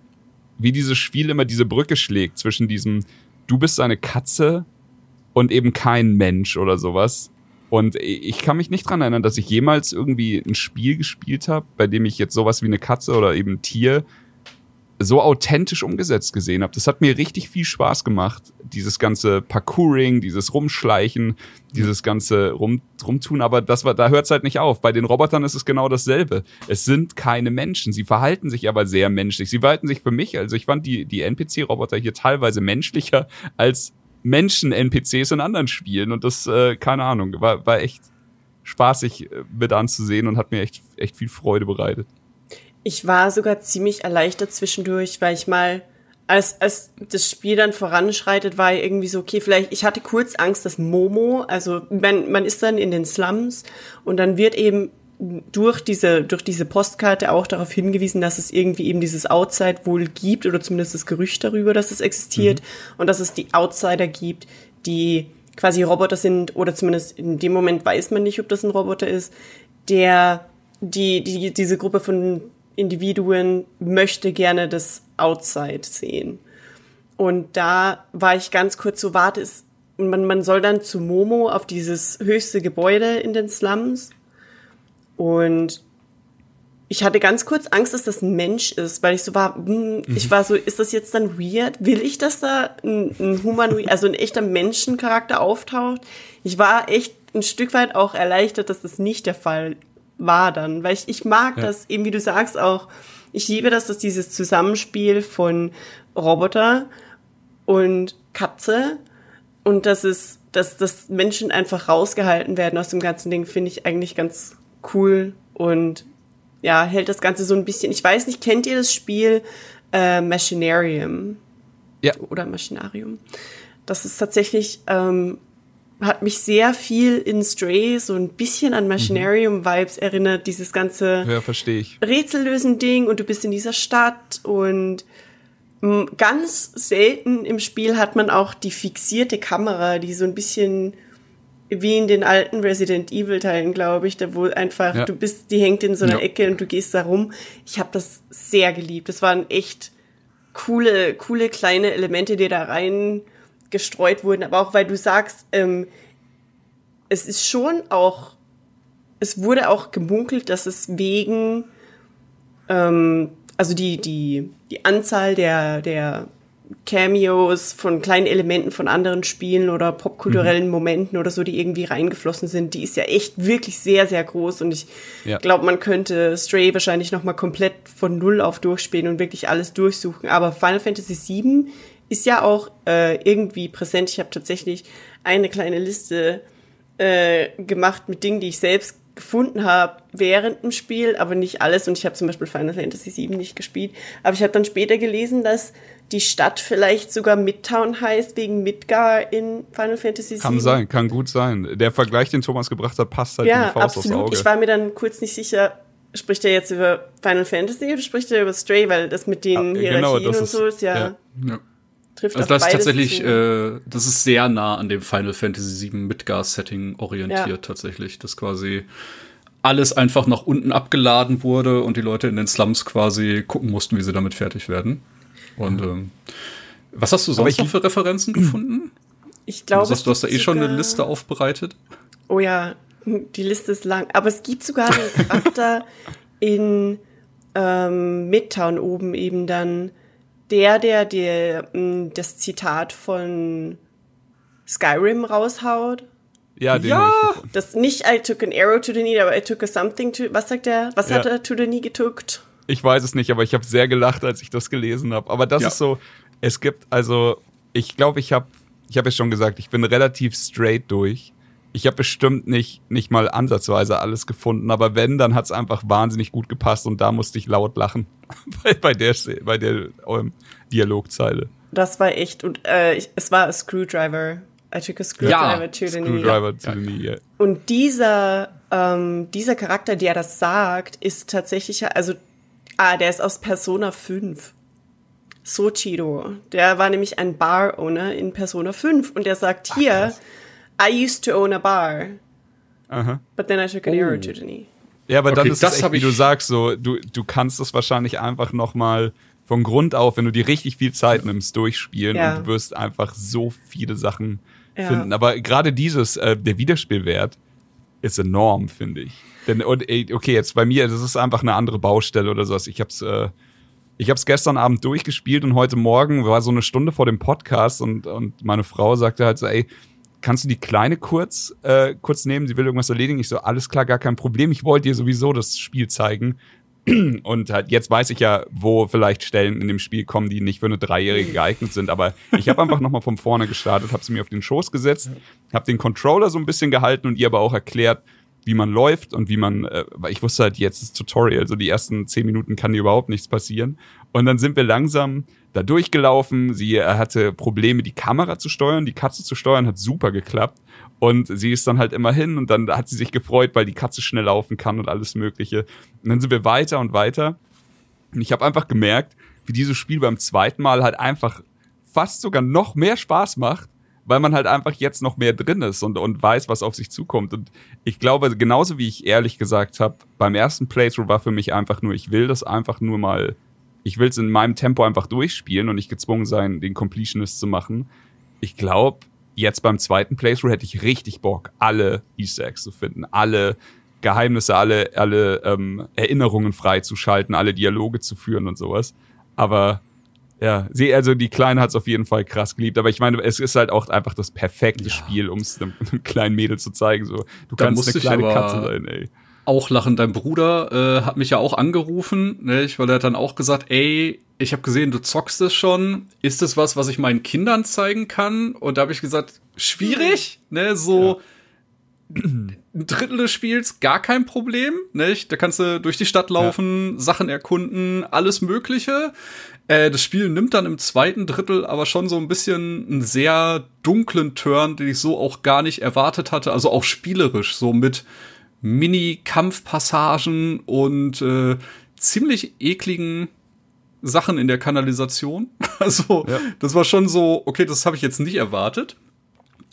wie dieses Spiel immer diese Brücke schlägt zwischen diesem, du bist eine Katze und eben kein Mensch oder sowas. Und ich kann mich nicht dran erinnern, dass ich jemals irgendwie ein Spiel gespielt habe, bei dem ich jetzt sowas wie eine Katze oder eben ein Tier so authentisch umgesetzt gesehen habe. Das hat mir richtig viel Spaß gemacht. Dieses ganze Parkouring, dieses Rumschleichen, dieses ganze Rum, Rumtun. Aber das war, da hört es halt nicht auf. Bei den Robotern ist es genau dasselbe. Es sind keine Menschen. Sie verhalten sich aber sehr menschlich. Sie verhalten sich für mich, also ich fand die, die NPC-Roboter hier teilweise menschlicher als Menschen-NPCs in anderen Spielen. Und das, äh, keine Ahnung, war, war echt spaßig äh, mit anzusehen und hat mir echt, echt viel Freude bereitet. Ich war sogar ziemlich erleichtert zwischendurch, weil ich mal, als, als das Spiel dann voranschreitet, war irgendwie so, okay, vielleicht, ich hatte kurz Angst, dass Momo, also man, man ist dann in den Slums und dann wird eben durch diese, durch diese Postkarte auch darauf hingewiesen, dass es irgendwie eben dieses Outside wohl gibt oder zumindest das Gerücht darüber, dass es existiert mhm. und dass es die Outsider gibt, die quasi Roboter sind oder zumindest in dem Moment weiß man nicht, ob das ein Roboter ist, der die, die diese Gruppe von Individuen möchte gerne das Outside sehen. Und da war ich ganz kurz so, warte, ist, man, man soll dann zu Momo auf dieses höchste Gebäude in den Slums. Und ich hatte ganz kurz Angst, dass das ein Mensch ist, weil ich so war, hm, ich mhm. war so, ist das jetzt dann weird? Will ich, dass da ein, ein Humanoid, also ein echter Menschencharakter auftaucht? Ich war echt ein Stück weit auch erleichtert, dass das nicht der Fall war dann, weil ich, ich mag ja. das eben, wie du sagst, auch, ich liebe das, dass dieses Zusammenspiel von Roboter und Katze und dass es, dass, dass Menschen einfach rausgehalten werden aus dem ganzen Ding, finde ich eigentlich ganz cool und ja, hält das Ganze so ein bisschen, ich weiß nicht, kennt ihr das Spiel äh, Machinarium? Ja. Oder Machinarium? Das ist tatsächlich ähm, hat mich sehr viel in Stray so ein bisschen an Machinarium-Vibes erinnert, dieses ganze ja, verstehe ich. Rätsellösen-Ding und du bist in dieser Stadt und ganz selten im Spiel hat man auch die fixierte Kamera, die so ein bisschen wie in den alten Resident Evil Teilen, glaube ich, da wo einfach ja. du bist, die hängt in so einer ja. Ecke und du gehst da rum. Ich habe das sehr geliebt. Das waren echt coole, coole kleine Elemente, die da rein gestreut wurden, aber auch weil du sagst, ähm, es ist schon auch, es wurde auch gemunkelt, dass es wegen, ähm, also die, die, die Anzahl der, der Cameos von kleinen Elementen von anderen Spielen oder popkulturellen mhm. Momenten oder so, die irgendwie reingeflossen sind, die ist ja echt wirklich sehr, sehr groß und ich ja. glaube, man könnte Stray wahrscheinlich nochmal komplett von Null auf durchspielen und wirklich alles durchsuchen, aber Final Fantasy VII ist ja auch äh, irgendwie präsent. Ich habe tatsächlich eine kleine Liste äh, gemacht mit Dingen, die ich selbst gefunden habe während dem Spiel, aber nicht alles. Und ich habe zum Beispiel Final Fantasy VII nicht gespielt. Aber ich habe dann später gelesen, dass die Stadt vielleicht sogar Midtown heißt, wegen Midgar in Final Fantasy VII. Kann sein, kann gut sein. Der Vergleich, den Thomas gebracht hat, passt halt ja, wie die Faust absolut. aufs Auge. Ich war mir dann kurz nicht sicher, spricht er jetzt über Final Fantasy oder spricht er über Stray, weil das mit den ja, genau, Hierarchien genau, und so ist ja. ja trifft also das ist tatsächlich, äh, das ist sehr nah an dem Final Fantasy VII Midgar-Setting orientiert ja. tatsächlich. Das quasi alles einfach nach unten abgeladen wurde und die Leute in den Slums quasi gucken mussten, wie sie damit fertig werden. Und ähm, was hast du sonst noch für Referenzen <clears throat> gefunden? Ich glaube, du, sagst, du hast da eh schon eine Liste aufbereitet. Oh ja, die Liste ist lang. Aber es gibt sogar einen Charakter <laughs> in ähm, Midtown oben eben dann, der, der, der mm, das Zitat von Skyrim raushaut. Ja, den ja. Das nicht I took an arrow to the knee, aber I took a something to. Was sagt er? Was ja. hat er to the knee getuckt? Ich weiß es nicht, aber ich habe sehr gelacht, als ich das gelesen habe. Aber das ja. ist so. Es gibt also, ich glaube, ich habe, ich habe es schon gesagt, ich bin relativ straight durch ich habe bestimmt nicht, nicht mal ansatzweise alles gefunden, aber wenn, dann hat es einfach wahnsinnig gut gepasst und da musste ich laut lachen <laughs> bei, bei der, bei der ähm, Dialogzeile. Das war echt, und äh, ich, es war a Screwdriver. I took a screwdriver ja, to the Screwdriver knee. To the knee yeah. Und dieser, ähm, dieser Charakter, der das sagt, ist tatsächlich, also, ah, der ist aus Persona 5. Sochiro. Der war nämlich ein Bar-Owner in Persona 5 und der sagt hier, Ach, I used to own a bar. Aha. But then I took an oh. arrow to the knee. Ja, aber okay, dann ist das es echt, wie du sagst, so, du, du kannst es wahrscheinlich einfach noch mal von Grund auf, wenn du dir richtig viel Zeit nimmst, durchspielen ja. und du wirst einfach so viele Sachen ja. finden. Aber gerade dieses, äh, der Wiederspielwert ist enorm, finde ich. Denn, und, okay, jetzt bei mir, das ist einfach eine andere Baustelle oder sowas. Ich hab's, äh, ich habe es gestern Abend durchgespielt und heute Morgen war so eine Stunde vor dem Podcast und, und meine Frau sagte halt so, ey, kannst du die Kleine kurz, äh, kurz nehmen? Sie will irgendwas erledigen. Ich so, alles klar, gar kein Problem. Ich wollte dir sowieso das Spiel zeigen. <clears throat> Und halt, jetzt weiß ich ja, wo vielleicht Stellen in dem Spiel kommen, die nicht für eine Dreijährige geeignet sind. Aber ich habe einfach nochmal von vorne gestartet, habe sie mir auf den Schoß gesetzt, habe den Controller so ein bisschen gehalten und ihr aber auch erklärt, wie man läuft und wie man, äh, weil ich wusste halt jetzt das Tutorial, so die ersten zehn Minuten kann dir überhaupt nichts passieren. Und dann sind wir langsam da durchgelaufen. Sie hatte Probleme, die Kamera zu steuern, die Katze zu steuern, hat super geklappt. Und sie ist dann halt immer hin und dann hat sie sich gefreut, weil die Katze schnell laufen kann und alles Mögliche. Und dann sind wir weiter und weiter. Und ich habe einfach gemerkt, wie dieses Spiel beim zweiten Mal halt einfach fast sogar noch mehr Spaß macht, weil man halt einfach jetzt noch mehr drin ist und, und weiß, was auf sich zukommt. Und ich glaube, genauso wie ich ehrlich gesagt habe, beim ersten Playthrough war für mich einfach nur, ich will das einfach nur mal, ich will es in meinem Tempo einfach durchspielen und nicht gezwungen sein, den Completionist zu machen. Ich glaube, jetzt beim zweiten Playthrough hätte ich richtig Bock, alle Easter Eggs zu finden, alle Geheimnisse, alle, alle ähm, Erinnerungen freizuschalten, alle Dialoge zu führen und sowas. Aber ja, sie, also die Kleine hat es auf jeden Fall krass geliebt, aber ich meine, es ist halt auch einfach das perfekte ja. Spiel, um es einem, einem, <laughs> kleinen Mädel zu zeigen. So, du da kannst eine kleine Katze sein, ey. Auch lachen. Dein Bruder äh, hat mich ja auch angerufen, ne, weil er hat dann auch gesagt, ey, ich habe gesehen, du zockst es schon. Ist es was, was ich meinen Kindern zeigen kann? Und da habe ich gesagt, schwierig, ne, so ja. ein Drittel des Spiels gar kein Problem, nicht? Da kannst du durch die Stadt laufen, ja. Sachen erkunden, alles Mögliche. Äh, das Spiel nimmt dann im zweiten Drittel aber schon so ein bisschen einen sehr dunklen Turn, den ich so auch gar nicht erwartet hatte. Also auch spielerisch, so mit Mini-Kampfpassagen und äh, ziemlich ekligen Sachen in der Kanalisation. <laughs> Also, ja. das war schon so, okay, das habe ich jetzt nicht erwartet.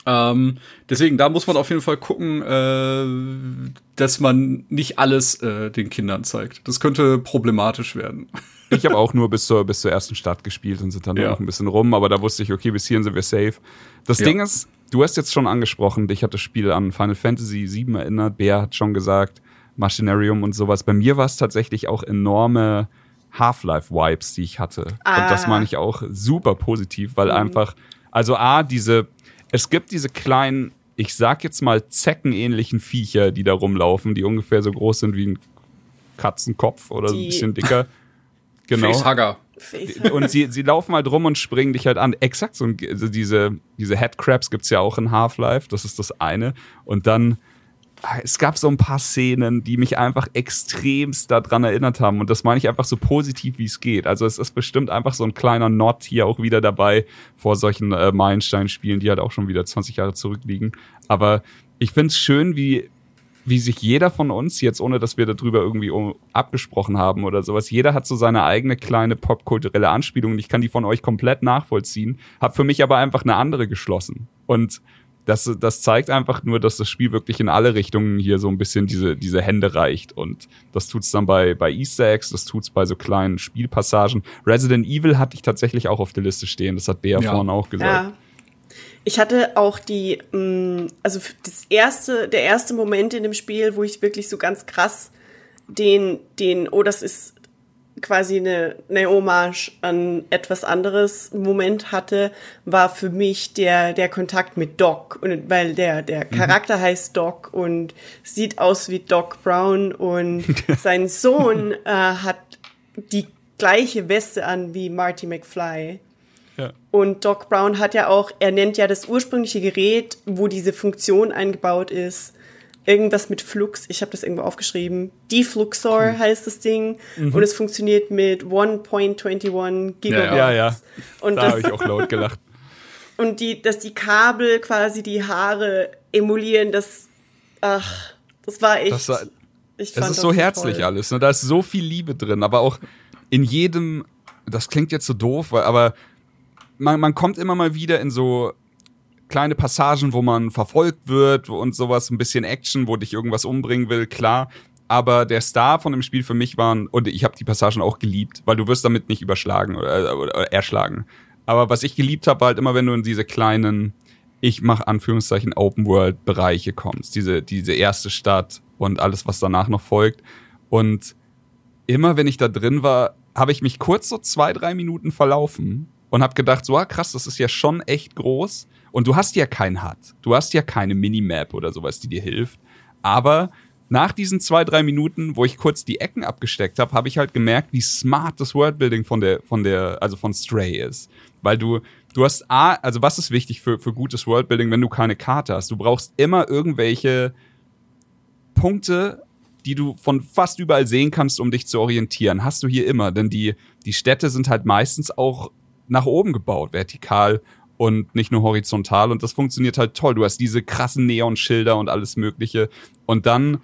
Ähm, deswegen, da muss man auf jeden Fall gucken, äh, dass man nicht alles äh, den Kindern zeigt. Das könnte problematisch werden. <laughs> Ich habe auch nur bis zur, bis zur ersten Stadt gespielt und sind dann ja. noch ein bisschen rum, aber da wusste ich, okay, bis hierhin sind wir safe. Das ja. Ding ist, du hast jetzt schon angesprochen, dich hat das Spiel an Final Fantasy VII erinnert, Bär hat schon gesagt, Machinarium und sowas. Bei mir war es tatsächlich auch enorme Half-Life-Vibes, die ich hatte. Ah. Und das ah. meine ich auch super positiv, weil mhm. einfach, also A, diese, es gibt diese kleinen, ich sag jetzt mal zeckenähnlichen Viecher, die da rumlaufen, die ungefähr so groß sind wie ein Katzenkopf oder die. ein bisschen dicker. <laughs> Genau. Facehugger. Und sie, sie laufen halt rum und springen dich halt an. Exakt so also diese, diese Headcrabs gibt's ja auch in Half-Life, das ist das eine. Und dann es gab so ein paar Szenen, die mich einfach extremst daran erinnert haben. Und das meine ich einfach so positiv, wie es geht. Also es ist bestimmt einfach so ein kleiner Not hier auch wieder dabei vor solchen äh, Meilenstein-Spielen, die halt auch schon wieder 20 Jahre zurückliegen. Aber ich finde es schön, wie, wie sich jeder von uns jetzt, ohne dass wir darüber irgendwie abgesprochen haben oder sowas, jeder hat so seine eigene kleine popkulturelle Anspielung und ich kann die von euch komplett nachvollziehen, hab für mich aber einfach eine andere geschlossen. Und das, das zeigt einfach nur, dass das Spiel wirklich in alle Richtungen hier so ein bisschen diese, diese Hände reicht. Und das tut's dann bei, bei Easter Eggs, das tut's bei so kleinen Spielpassagen. Resident Evil hatte ich tatsächlich auch auf der Liste stehen, das hat Bea ja. vorhin auch gesagt. Ja. Ich hatte auch die, mm, also das erste, der erste Moment in dem Spiel, wo ich wirklich so ganz krass den, den, oh, das ist quasi eine, eine Hommage an etwas anderes Moment hatte, war für mich der, der Kontakt mit Doc. Und weil der, der mhm. Charakter mhm. heißt Doc und sieht aus wie Doc Brown und <laughs> sein Sohn äh, hat die gleiche Weste an wie Marty McFly. Ja. Und Doc Brown hat ja auch, er nennt ja das ursprüngliche Gerät, wo diese Funktion eingebaut ist, irgendwas mit Flux, ich habe das irgendwo aufgeschrieben. Defluxor mhm. heißt das Ding mhm. und es funktioniert mit 1.21 Gigahertz. Ja, ja. ja. Und da habe ich auch laut gelacht. <laughs> Und die, dass die Kabel quasi die Haare emulieren, das, ach, das war echt. Das, war, ich fand das ist das so herzlich toll. alles. Ne? Da ist so viel Liebe drin, aber auch in jedem, das klingt jetzt so doof, aber man, man kommt immer mal wieder in so kleine Passagen, wo man verfolgt wird und sowas, ein bisschen Action, wo dich irgendwas umbringen will, klar. Aber der Star von dem Spiel für mich waren, und ich habe die Passagen auch geliebt, weil du wirst damit nicht überschlagen oder, oder erschlagen. Aber was ich geliebt habe, war halt immer, wenn du in diese kleinen, ich mache Anführungszeichen Open World Bereiche kommst, diese diese erste Stadt und alles, was danach noch folgt. Und immer wenn ich da drin war, habe ich mich kurz so zwei, drei Minuten verlaufen und habe gedacht, so ah, krass, das ist ja schon echt groß. Und du hast ja kein HUD. Du hast ja keine Minimap oder sowas, die dir hilft. Aber nach diesen zwei, drei Minuten, wo ich kurz die Ecken abgesteckt habe, habe ich halt gemerkt, wie smart das Worldbuilding von der, von der, also von Stray ist. Weil du, du hast A, also was ist wichtig für, für gutes Worldbuilding, wenn du keine Karte hast? Du brauchst immer irgendwelche Punkte, die du von fast überall sehen kannst, um dich zu orientieren. Hast du hier immer, denn die, die Städte sind halt meistens auch nach oben gebaut, vertikal und nicht nur horizontal und das funktioniert halt toll. Du hast diese krassen Neonschilder und alles Mögliche und dann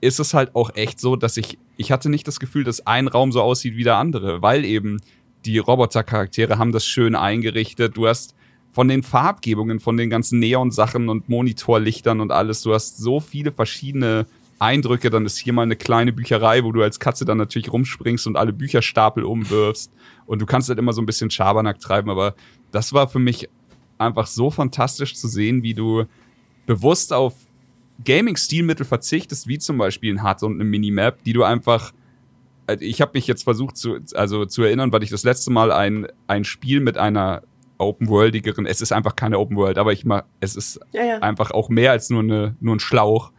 ist es halt auch echt so, dass ich, ich hatte nicht das Gefühl, dass ein Raum so aussieht wie der andere, weil eben die Robotercharaktere haben das schön eingerichtet. Du hast von den Farbgebungen, von den ganzen Neon-Sachen und Monitorlichtern und alles, du hast so viele verschiedene Eindrücke. Dann ist hier mal eine kleine Bücherei, wo du als Katze dann natürlich rumspringst und alle Bücherstapel umwirfst. Und du kannst halt immer so ein bisschen Schabernack treiben, aber das war für mich einfach so fantastisch zu sehen, wie du bewusst auf Gaming-Stilmittel verzichtest, wie zum Beispiel ein HUD und eine Minimap, die du einfach äh, ich habe mich jetzt versucht zu, also zu erinnern, weil ich das letzte Mal ein, ein Spiel mit einer Open-Worldigeren, es ist einfach keine Open World, aber ich mal, es ist ja, ja. einfach auch mehr als nur, eine, nur ein Schlauch,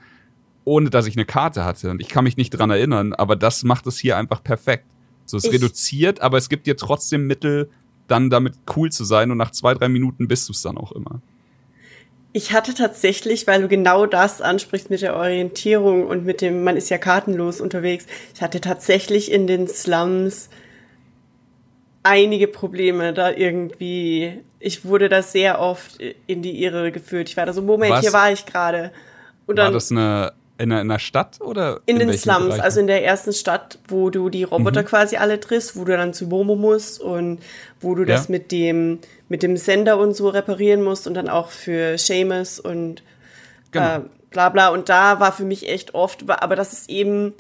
ohne dass ich eine Karte hatte. Und ich kann mich nicht dran erinnern, aber das macht es hier einfach perfekt. So, es ich reduziert, aber es gibt dir trotzdem Mittel, dann damit cool zu sein und nach zwei, drei Minuten bist du es dann auch immer. Ich hatte tatsächlich, weil du genau das ansprichst mit der Orientierung und mit dem, man ist ja kartenlos unterwegs, ich hatte tatsächlich in den Slums einige Probleme da irgendwie. Ich wurde da sehr oft in die Irre geführt. Ich war da so, Moment, Was? hier war ich gerade. War das eine in einer Stadt oder? In, in den Slums, Bereichen? also in der ersten Stadt, wo du die Roboter mhm. quasi alle triffst, wo du dann zu Momo musst und wo du ja. das mit dem, mit dem Sender und so reparieren musst und dann auch für Seamus und genau. äh, bla bla. Und da war für mich echt oft, aber das ist eben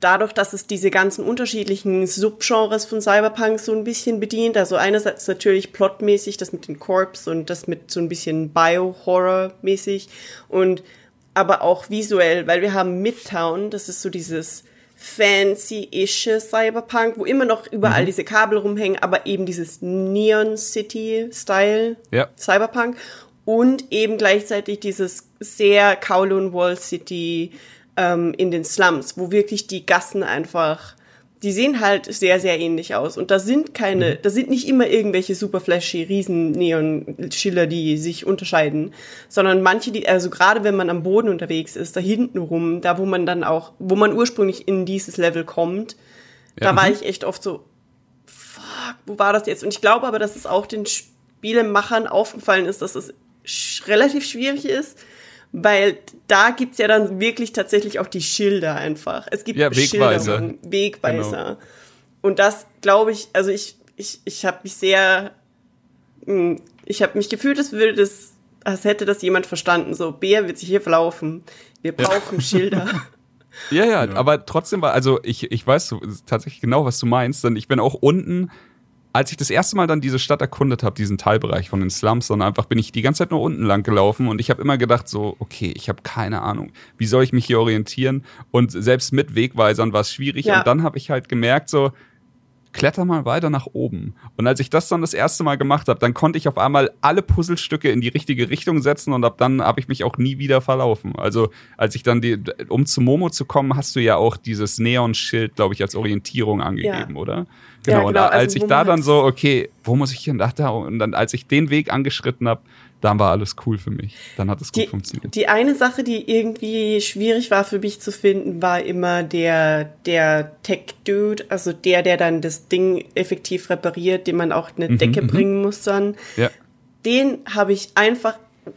dadurch, dass es diese ganzen unterschiedlichen Subgenres von Cyberpunk so ein bisschen bedient. Also einerseits natürlich plotmäßig, das mit den Corps und das mit so ein bisschen Bio-Horror-mäßig und aber auch visuell, weil wir haben Midtown, das ist so dieses fancy-ische Cyberpunk, wo immer noch überall mhm. diese Kabel rumhängen, aber eben dieses Neon City-Style ja. Cyberpunk und eben gleichzeitig dieses sehr Kowloon Wall City ähm, in den Slums, wo wirklich die Gassen einfach die sehen halt sehr, sehr ähnlich aus. Und da sind keine, mhm. da sind nicht immer irgendwelche super flashy Riesen-Neon-Schiller, die sich unterscheiden, sondern manche, die, also gerade wenn man am Boden unterwegs ist, da hinten rum, da wo man dann auch, wo man ursprünglich in dieses Level kommt, ja. da war mhm. ich echt oft so, fuck, wo war das jetzt? Und ich glaube aber, dass es auch den Spielemachern aufgefallen ist, dass es relativ schwierig ist, weil da gibt's ja dann wirklich tatsächlich auch die Schilder einfach. Es gibt ja, Wegweiser. Wegweiser. Genau. Und das glaube ich, also ich, ich, ich habe mich sehr, hm, ich habe mich gefühlt, als würde das, als hätte das jemand verstanden. So, Bär wird sich hier verlaufen. Wir brauchen ja. Schilder. <laughs> Ja, ja, ja, aber trotzdem war, also ich, ich weiß tatsächlich genau, was du meinst, denn ich bin auch unten als ich das erste Mal dann diese Stadt erkundet habe, diesen Teilbereich von den Slums, sondern einfach bin ich die ganze Zeit nur unten lang gelaufen und ich habe immer gedacht so, okay, ich habe keine Ahnung, wie soll ich mich hier orientieren? Und selbst mit Wegweisern war es schwierig ja. und dann habe ich halt gemerkt so, kletter mal weiter nach oben. Und als ich das dann das erste Mal gemacht habe, dann konnte ich auf einmal alle Puzzlestücke in die richtige Richtung setzen und ab dann habe ich mich auch nie wieder verlaufen. Also als ich dann die, um zu Momo zu kommen, hast du ja auch dieses Neon-Schild, glaube ich, als Orientierung angegeben, ja. oder? Genau. Ja, genau. Und als also, ich da dann so, okay, wo muss ich hin? Und dann, als ich den Weg angeschritten habe, dann war alles cool für mich. Dann hat es gut die, funktioniert. Die eine Sache, die irgendwie schwierig war für mich zu finden, war immer der, der Tech-Dude, also der, der dann das Ding effektiv repariert, dem man auch eine mhm, Decke mhm. bringen muss dann. Ja. Den habe ich einfach,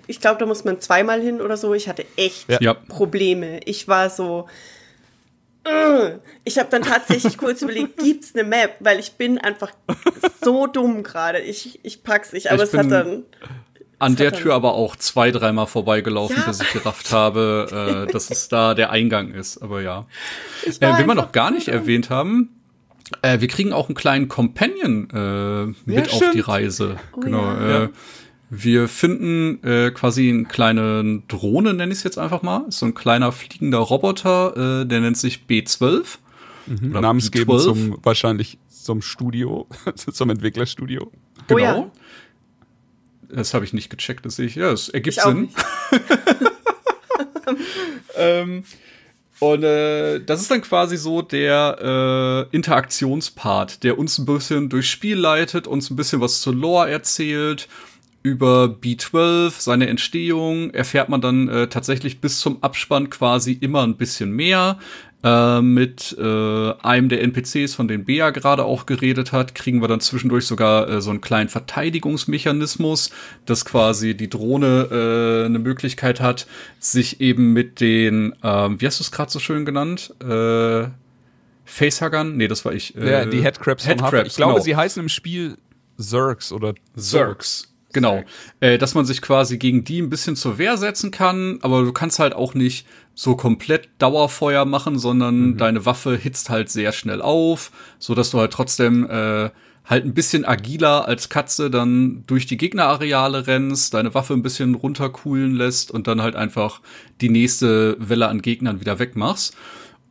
ich glaube, da muss man zweimal hin oder so. Ich hatte echt ja. Probleme. Ich war so, ich habe dann tatsächlich kurz überlegt, gibt's eine Map, weil ich bin einfach so dumm gerade. Ich, ich pack's nicht, aber ich es hat dann an der Tür aber auch zwei, dreimal vorbeigelaufen, ja. bis ich gerafft habe, äh, <laughs> dass es da der Eingang ist. Aber ja. Äh, wie wir noch gar nicht erwähnt haben, äh, wir kriegen auch einen kleinen Companion äh, mit ja, auf die Reise. Oh, genau. Ja. Wir finden äh, quasi einen kleinen Drohne, nenne ich es jetzt einfach mal. Ist so ein kleiner fliegender Roboter, äh, der nennt sich B12. Mhm. Namensgebend zum wahrscheinlich zum Studio, <laughs> zum Entwicklerstudio. Genau. Oh ja. Das habe ich nicht gecheckt, das sehe ich. Ja, das ergibt ich Sinn. <laughs> ähm, und äh, das ist dann quasi so der äh, Interaktionspart, der uns ein bisschen durchs Spiel leitet, uns ein bisschen was zur Lore erzählt. Über B12, seine Entstehung, erfährt man dann äh, tatsächlich bis zum Abspann quasi immer ein bisschen mehr. Äh, mit äh, einem der NPCs, von denen Bea gerade auch geredet hat, kriegen wir dann zwischendurch sogar äh, so einen kleinen Verteidigungsmechanismus, dass quasi die Drohne äh, eine Möglichkeit hat, sich eben mit den, äh, wie hast du es gerade so schön genannt? Äh, Facehuggern? Nee, das war ich. Äh, ja, die Headcrabs Headcrabs, Ich glaube, genau. sie heißen im Spiel Zergs oder Zergs. Genau. Äh, dass man sich quasi gegen die ein bisschen zur Wehr setzen kann, aber du kannst halt auch nicht so komplett Dauerfeuer machen, sondern mhm. deine Waffe hitzt halt sehr schnell auf, so dass du halt trotzdem äh, halt ein bisschen agiler als Katze dann durch die Gegnerareale rennst, deine Waffe ein bisschen runterkühlen lässt und dann halt einfach die nächste Welle an Gegnern wieder wegmachst.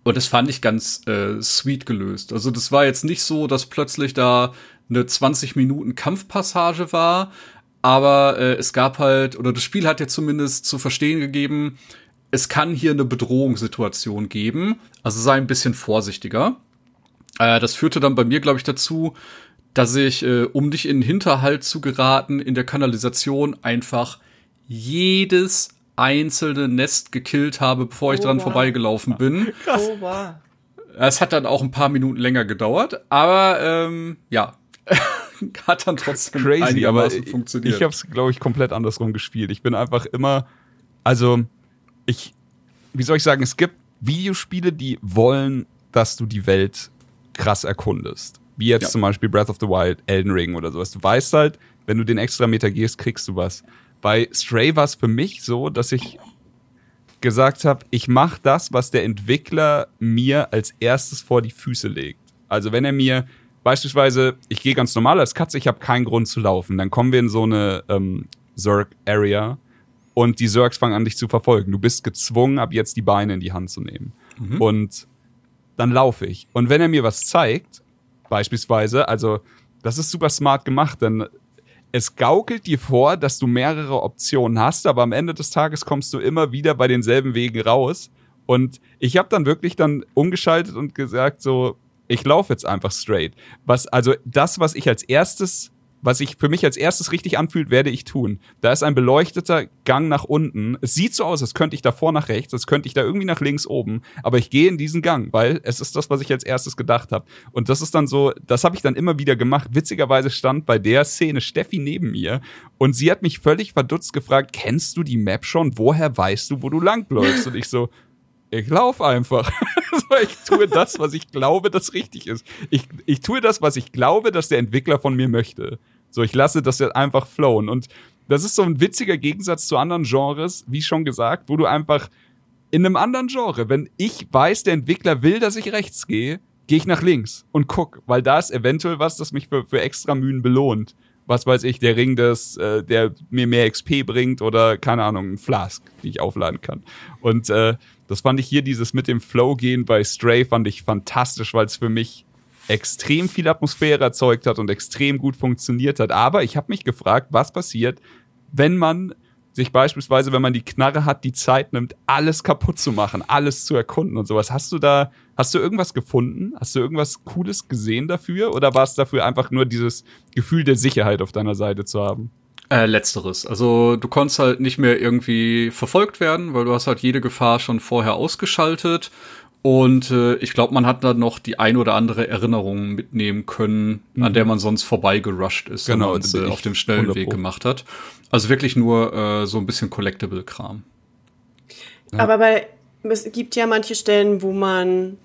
Und das fand ich ganz äh, sweet gelöst. Also das war jetzt nicht so, dass plötzlich da eine 20 Minuten Kampfpassage war, aber äh, es gab halt, oder das Spiel hat ja zumindest zu verstehen gegeben, es kann hier eine Bedrohungssituation geben. Also sei ein bisschen vorsichtiger. Äh, das führte dann bei mir, glaube ich, dazu, dass ich, äh, um dich in den Hinterhalt zu geraten, in der Kanalisation einfach jedes einzelne Nest gekillt habe, bevor ich oh, dran wow. vorbeigelaufen bin. Krass. Oh, wow. Es hat dann auch ein paar Minuten länger gedauert, aber ähm, ja, <laughs> hat dann trotzdem Crazy, aber funktioniert. Ich habe es, glaube ich, komplett andersrum gespielt. Ich bin einfach immer, also ich, wie soll ich sagen, es gibt Videospiele, die wollen, dass du die Welt krass erkundest. Wie jetzt ja. zum Beispiel Breath of the Wild, Elden Ring oder sowas. Du weißt halt, wenn du den extra Meter gehst, kriegst du was. Bei Stray war es für mich so, dass ich gesagt habe, ich mache das, was der Entwickler mir als erstes vor die Füße legt. Also wenn er mir beispielsweise, ich gehe ganz normal als Katze, ich habe keinen Grund zu laufen, dann kommen wir in so eine ähm, Zerg-Area und die Zergs fangen an, dich zu verfolgen. Du bist gezwungen, ab jetzt die Beine in die Hand zu nehmen. Mhm. Und dann laufe ich. Und wenn er mir was zeigt, beispielsweise, also das ist super smart gemacht, denn es gaukelt dir vor, dass du mehrere Optionen hast, aber am Ende des Tages kommst du immer wieder bei denselben Wegen raus. Und ich habe dann wirklich dann umgeschaltet und gesagt so, ich laufe jetzt einfach straight. Was also das, was ich als erstes was sich für mich als erstes richtig anfühlt, werde ich tun. Da ist ein beleuchteter Gang nach unten. Es sieht so aus, als könnte ich da vor nach rechts, als könnte ich da irgendwie nach links oben, aber ich gehe in diesen Gang, weil es ist das, was ich als erstes gedacht habe. Und das ist dann so, das habe ich dann immer wieder gemacht. Witzigerweise stand bei der Szene Steffi neben mir und sie hat mich völlig verdutzt gefragt, kennst du die Map schon? Woher weißt du, wo du langläufst? Und ich so, ich laufe einfach. <laughs> ich tue das, was ich glaube, das richtig ist. Ich, ich tue das, was ich glaube, dass der Entwickler von mir möchte. So, ich lasse das jetzt einfach flowen. Und das ist so ein witziger Gegensatz zu anderen Genres, wie schon gesagt, wo du einfach in einem anderen Genre, wenn ich weiß, der Entwickler will, dass ich rechts gehe, gehe ich nach links und guck, weil da ist eventuell was, das mich für, für extra Mühen belohnt. Was weiß ich, der Ring, des, äh, der mir mehr XP bringt oder keine Ahnung, ein Flask, die ich aufladen kann. Und äh, das fand ich hier, dieses mit dem Flow gehen bei Stray, fand ich fantastisch, weil es für mich extrem viel Atmosphäre erzeugt hat und extrem gut funktioniert hat. Aber ich habe mich gefragt, was passiert, wenn man sich beispielsweise, wenn man die Knarre hat, die Zeit nimmt, alles kaputt zu machen, alles zu erkunden und sowas. Hast du da, hast du irgendwas gefunden? Hast du irgendwas Cooles gesehen dafür? Oder war es dafür einfach nur dieses Gefühl der Sicherheit auf deiner Seite zu haben? Äh, letzteres. Also du konntest halt nicht mehr irgendwie verfolgt werden, weil du hast halt jede Gefahr schon vorher ausgeschaltet und äh, ich glaube, man hat da noch die ein oder andere Erinnerung mitnehmen können, mhm. an der man sonst vorbeigerusht ist, genau, wenn man äh, auf dem schnellen Weg gemacht hat. Also wirklich nur äh, so ein bisschen Collectible-Kram. Ja. Aber bei, es gibt ja manche Stellen, wo man,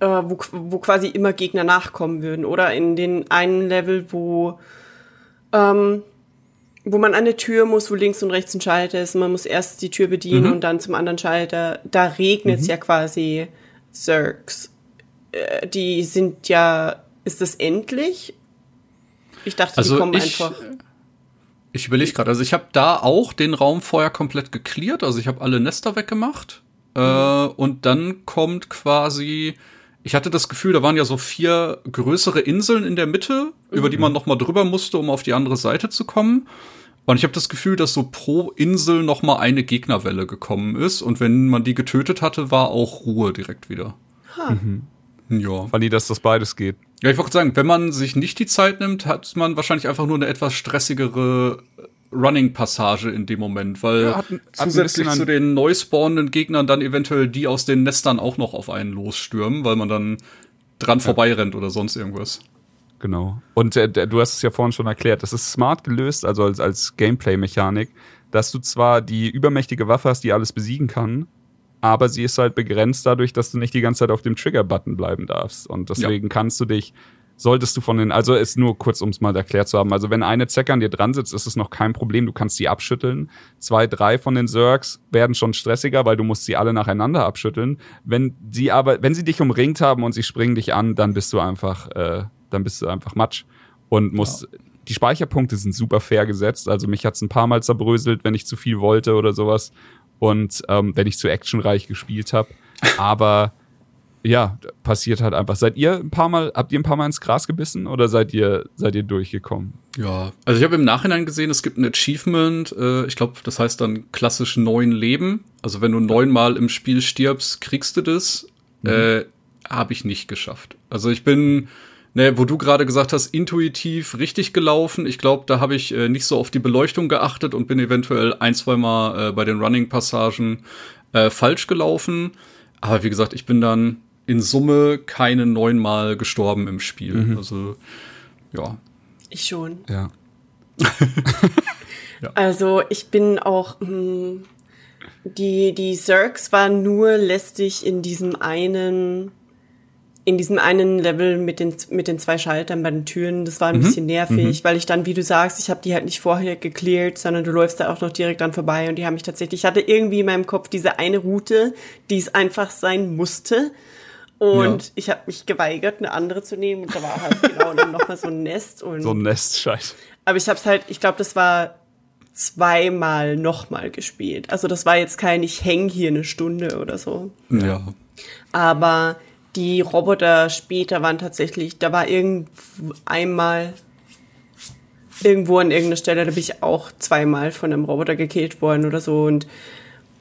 äh, wo, wo quasi immer Gegner nachkommen würden. Oder in den einen Level, wo ähm, wo man an der Tür muss, wo links und rechts ein Schalter ist. Man muss erst die Tür bedienen mhm. und dann zum anderen Schalter. Da regnet es mhm. ja quasi Zergs. Äh, die sind ja, ist das endlich? Ich dachte, also die kommen ich, einfach. Ich überlege gerade, also ich habe da auch den Raum vorher komplett geklärt, also ich habe alle Nester weggemacht. Mhm. Äh, und dann kommt quasi ich hatte das Gefühl, da waren ja so vier größere Inseln in der Mitte, mhm. über die man noch mal drüber musste, um auf die andere Seite zu kommen. Und ich habe das Gefühl, dass so pro Insel noch mal eine Gegnerwelle gekommen ist. Und wenn man die getötet hatte, war auch Ruhe direkt wieder. Mhm. Ja. Fand die, dass das beides geht. Ja, ich wollte sagen, wenn man sich nicht die Zeit nimmt, hat man wahrscheinlich einfach nur eine etwas stressigere Running-Passage in dem Moment, weil ja, hat, zusätzlich hat zu den neu spawnenden Gegnern dann eventuell die aus den Nestern auch noch auf einen losstürmen, weil man dann dran ja. vorbeirennt oder sonst irgendwas. Genau. Und äh, du hast es ja vorhin schon erklärt, das ist smart gelöst, also als, als Gameplay-Mechanik, dass du zwar die übermächtige Waffe hast, die alles besiegen kann, aber sie ist halt begrenzt dadurch, dass du nicht die ganze Zeit auf dem Trigger-Button bleiben darfst. Und deswegen ja. kannst du dich solltest du von den, also ist nur kurz, um es mal erklärt zu haben. Also wenn eine Zecke an dir dran sitzt, ist es noch kein Problem. Du kannst sie abschütteln. Zwei, drei von den Zergs werden schon stressiger, weil du musst sie alle nacheinander abschütteln. Wenn sie aber, wenn sie dich umringt haben und sie springen dich an, dann bist du einfach, äh, dann bist du einfach Matsch und musst. Ja. Die Speicherpunkte sind super fair gesetzt. Also mich hat's ein paar Mal zerbröselt, wenn ich zu viel wollte oder sowas. Und ähm, wenn ich zu actionreich gespielt habe. Aber ja, passiert halt einfach. Seid ihr ein paar Mal, habt ihr ein paar Mal ins Gras gebissen oder seid ihr, seid ihr durchgekommen? Ja, also ich habe im Nachhinein gesehen, es gibt ein Achievement, äh, ich glaube, das heißt dann klassisch neun Leben. Also wenn du neunmal im Spiel stirbst, kriegst du das. Mhm. Äh, habe ich nicht geschafft. Also ich bin, ne, wo du gerade gesagt hast, intuitiv richtig gelaufen. Ich glaube, da habe ich äh, nicht so auf die Beleuchtung geachtet und bin eventuell ein, zwei Mal äh, bei den Running-Passagen äh, falsch gelaufen. Aber wie gesagt, ich bin dann in Summe keine neunmal gestorben im Spiel. Mhm. Also, ja. Ich schon. Ja. <laughs> ja. Also, ich bin auch. Mh, hm, die, die Zergs waren nur lästig in diesem einen in diesem einen Level mit den, mit den zwei Schaltern bei den Türen, das war ein mhm. bisschen nervig, mhm. weil ich dann, wie du sagst, ich habe die halt nicht vorher geklärt, sondern du läufst da auch noch direkt dann vorbei und die haben mich tatsächlich, ich hatte irgendwie in meinem Kopf diese eine Route, die es einfach sein musste. Und ja. ich habe mich geweigert, eine andere zu nehmen. Und da war halt genau dann nochmal so ein Nest. Und so ein Nest, scheiße. Aber ich habe es halt, ich glaube, das war zweimal nochmal gespielt. Also das war jetzt kein, ich häng hier eine Stunde oder so. Ja. Aber die Roboter später waren tatsächlich, da war irgend einmal irgendwo an irgendeiner Stelle, da bin ich auch zweimal von einem Roboter gekillt worden oder so und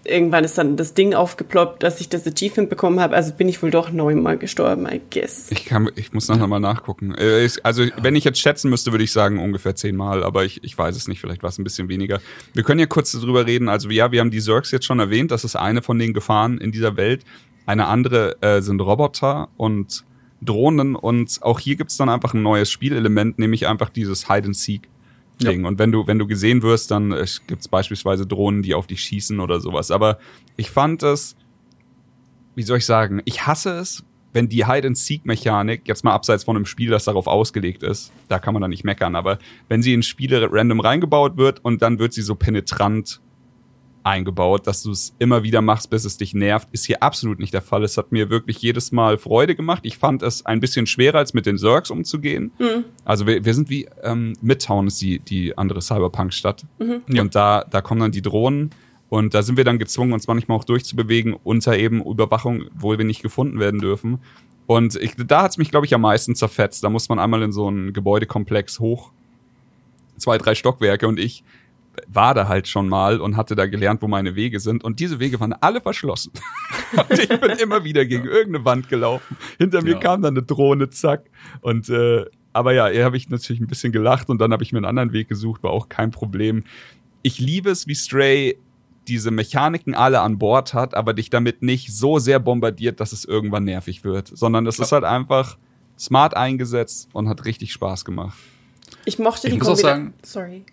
irgendwann ist dann das Ding aufgeploppt, dass ich das Achievement bekommen habe. Also bin ich wohl doch neunmal gestorben, I guess. Ich kann, ich muss noch mal nachgucken. Äh, also wenn ich jetzt schätzen müsste, würde ich sagen ungefähr zehnmal, aber ich, ich weiß es nicht. Vielleicht war es ein bisschen weniger. Wir können ja kurz darüber reden. Also ja, wir haben die Zergs jetzt schon erwähnt. Das ist eine von den Gefahren in dieser Welt. Eine andere äh, sind Roboter und Drohnen und auch hier gibt's dann einfach ein neues Spielelement, nämlich einfach dieses Hide and Seek. Ding. Ja. Und wenn du, wenn du gesehen wirst, dann äh, gibt's beispielsweise Drohnen, die auf dich schießen oder sowas. Aber ich fand es, wie soll ich sagen, ich hasse es, wenn die Hide-and-Seek-Mechanik, jetzt mal abseits von einem Spiel, das darauf ausgelegt ist, da kann man dann nicht meckern, aber wenn sie in Spiele random reingebaut wird und dann wird sie so penetrant eingebaut, dass du es immer wieder machst, bis es dich nervt, ist hier absolut nicht der Fall. Es hat mir wirklich jedes Mal Freude gemacht. Ich fand es ein bisschen schwerer, als mit den Zergs umzugehen. Mhm. Also wir, wir sind wie ähm, Midtown ist die, die andere Cyberpunk-Stadt. Mhm. Und da, da kommen dann die Drohnen und da sind wir dann gezwungen, uns manchmal auch durchzubewegen unter eben Überwachung, wo wir nicht gefunden werden dürfen. Und ich, da hat's mich, glaube ich, am meisten zerfetzt. Da muss man einmal in so einen Gebäudekomplex hoch, zwei, drei Stockwerke und ich war da halt schon mal und hatte da gelernt, wo meine Wege sind. Und diese Wege waren alle verschlossen. <laughs> und ich bin immer wieder gegen irgendeine Wand gelaufen. Hinter mir ja. kam dann eine Drohne, zack. Und äh, aber ja, hier habe ich natürlich ein bisschen gelacht und dann habe ich mir einen anderen Weg gesucht, war auch kein Problem. Ich liebe es, wie Stray diese Mechaniken alle an Bord hat, aber dich damit nicht so sehr bombardiert, dass es irgendwann nervig wird, sondern es ist halt einfach smart eingesetzt und hat richtig Spaß gemacht. Ich mochte ich die Kombination. Sorry.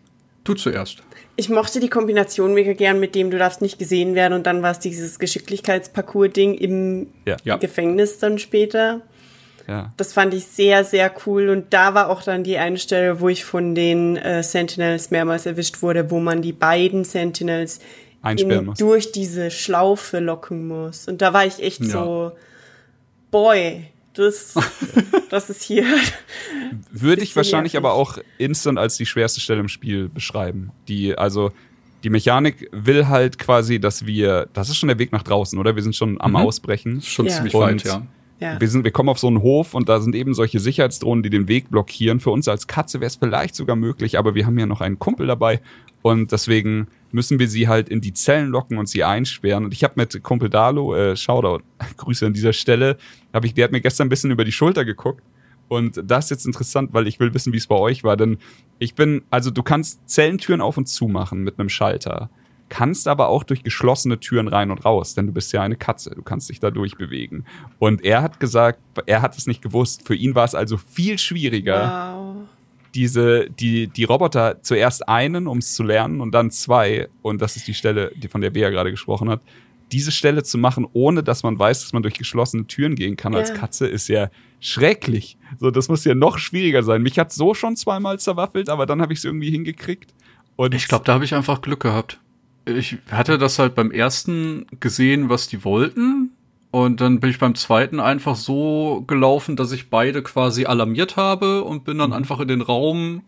Du zuerst. Ich mochte die Kombination mega gern mit dem, du darfst nicht gesehen werden und dann war es dieses Geschicklichkeitsparcours-Ding im ja. Gefängnis dann später. Ja. Das fand ich sehr, sehr cool und da war auch dann die eine Stelle, wo ich von den äh, Sentinels mehrmals erwischt wurde, wo man die beiden Sentinels in, durch diese Schlaufe locken muss. Und da war ich echt ja. so, boy, das, das ist hier. Würde ich wahrscheinlich nervig. aber auch instant als die schwerste Stelle im Spiel beschreiben. Die, also, die Mechanik will halt quasi, dass wir, das ist schon der Weg nach draußen, oder? Wir sind schon am mhm. Ausbrechen. Schon ja. ziemlich weit, ja. ja. wir sind, wir kommen auf so einen Hof und da sind eben solche Sicherheitsdrohnen, die den Weg blockieren. Für uns als Katze wäre es vielleicht sogar möglich, aber wir haben ja noch einen Kumpel dabei und deswegen müssen wir sie halt in die Zellen locken und sie einsperren. Und ich habe mit Kumpel Dalo, äh, Shoutout, <laughs> Grüße an dieser Stelle, hab ich, der hat mir gestern ein bisschen über die Schulter geguckt. Und das ist jetzt interessant, weil ich will wissen, wie es bei euch war. Denn ich bin, also du kannst Zellentüren auf und zu machen mit einem Schalter kannst aber auch durch geschlossene Türen rein und raus, denn du bist ja eine Katze, du kannst dich da durchbewegen. Und er hat gesagt, er hat es nicht gewusst. Für ihn war es also viel schwieriger, wow. Diese, die, die Roboter zuerst einen, um es zu lernen, und dann zwei, und das ist die Stelle, die von der Bea gerade gesprochen hat, diese Stelle zu machen, ohne dass man weiß, dass man durch geschlossene Türen gehen kann ja. als Katze, ist ja schrecklich. So, das muss ja noch schwieriger sein. Mich hat so schon zweimal zerwaffelt, aber dann habe ich es irgendwie hingekriegt. Und ich glaube, da habe ich einfach Glück gehabt ich hatte das halt beim ersten gesehen, was die wollten. Und dann bin ich beim zweiten einfach so gelaufen, dass ich beide quasi alarmiert habe und bin dann mhm. einfach in den Raum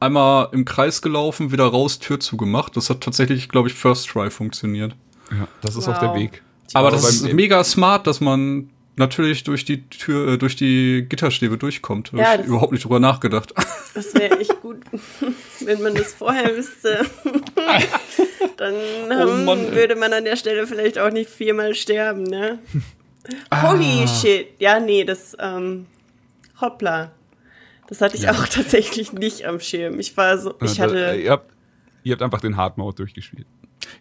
einmal im Kreis gelaufen, wieder raus, Tür zugemacht. Das hat tatsächlich, glaube ich, First Try funktioniert. Ja, das ist wow. auch der Weg. Aber das ist mega smart, dass man natürlich durch die Tür, äh, durch die Gitterstäbe durchkommt. Ja, Habe ich überhaupt nicht drüber nachgedacht. <laughs> Das wäre echt gut, <laughs> wenn man das vorher wüsste. <laughs> Dann oh Mann, würde man an der Stelle vielleicht auch nicht viermal sterben, ne? Ah. Holy shit. Ja, nee, das, ähm, hoppla. Das hatte ich ja. auch tatsächlich nicht am Schirm. Ich war so, ich hatte. Äh, ihr, habt, ihr habt einfach den Hard Mode durchgespielt.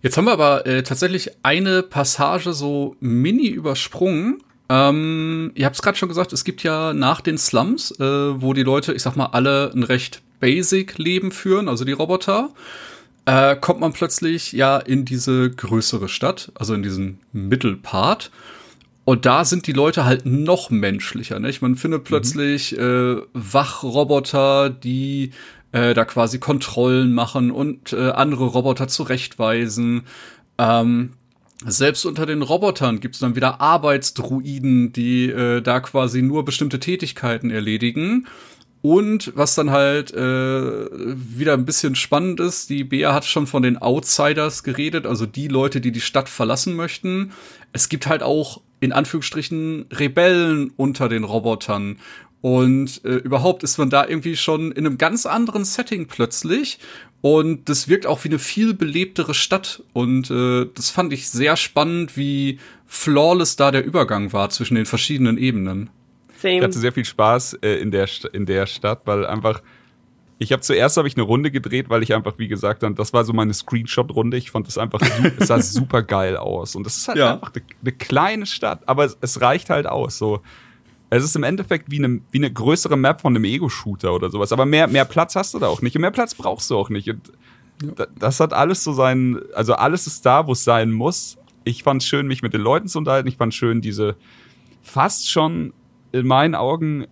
Jetzt haben wir aber äh, tatsächlich eine Passage so mini übersprungen. Ähm, ihr habt es gerade schon gesagt, es gibt ja nach den Slums, äh, wo die Leute, ich sag mal, alle ein recht basic Leben führen, also die Roboter, äh, kommt man plötzlich ja in diese größere Stadt, also in diesen Mittelpart. Und da sind die Leute halt noch menschlicher. Nicht? Man findet mhm. plötzlich mhm. äh, Wachroboter, die äh, da quasi Kontrollen machen und äh, andere Roboter zurechtweisen. Ähm, selbst unter den Robotern gibt es dann wieder Arbeitsdruiden, die äh, da quasi nur bestimmte Tätigkeiten erledigen. Und was dann halt äh, wieder ein bisschen spannend ist, die Bea hat schon von den Outsiders geredet, also die Leute, die die Stadt verlassen möchten. Es gibt halt auch in Anführungsstrichen Rebellen unter den Robotern. Und äh, überhaupt ist man da irgendwie schon in einem ganz anderen Setting plötzlich. Und das wirkt auch wie eine viel belebtere Stadt. Und äh, das fand ich sehr spannend, wie flawless da der Übergang war zwischen den verschiedenen Ebenen. Same. Ich hatte sehr viel Spaß äh, in, der, in der Stadt, weil einfach ich habe zuerst habe ich eine Runde gedreht, weil ich einfach, wie gesagt, dann, das war so meine Screenshot-Runde. Ich fand das einfach, es sah <laughs> super geil aus. Und das ist halt ja. einfach eine, eine, kleine Stadt, aber es, es, reicht halt aus. So, es ist im Endeffekt wie eine, wie eine größere Map von einem Ego-Shooter oder sowas. Aber mehr, mehr Platz hast du da auch nicht. Und mehr Platz brauchst du auch nicht. Und ja. das hat alles so sein, also alles ist da, wo es sein muss. Ich fand es schön, mich mit den Leuten zu unterhalten. Ich fand schön, diese fast schon in meinen Augen,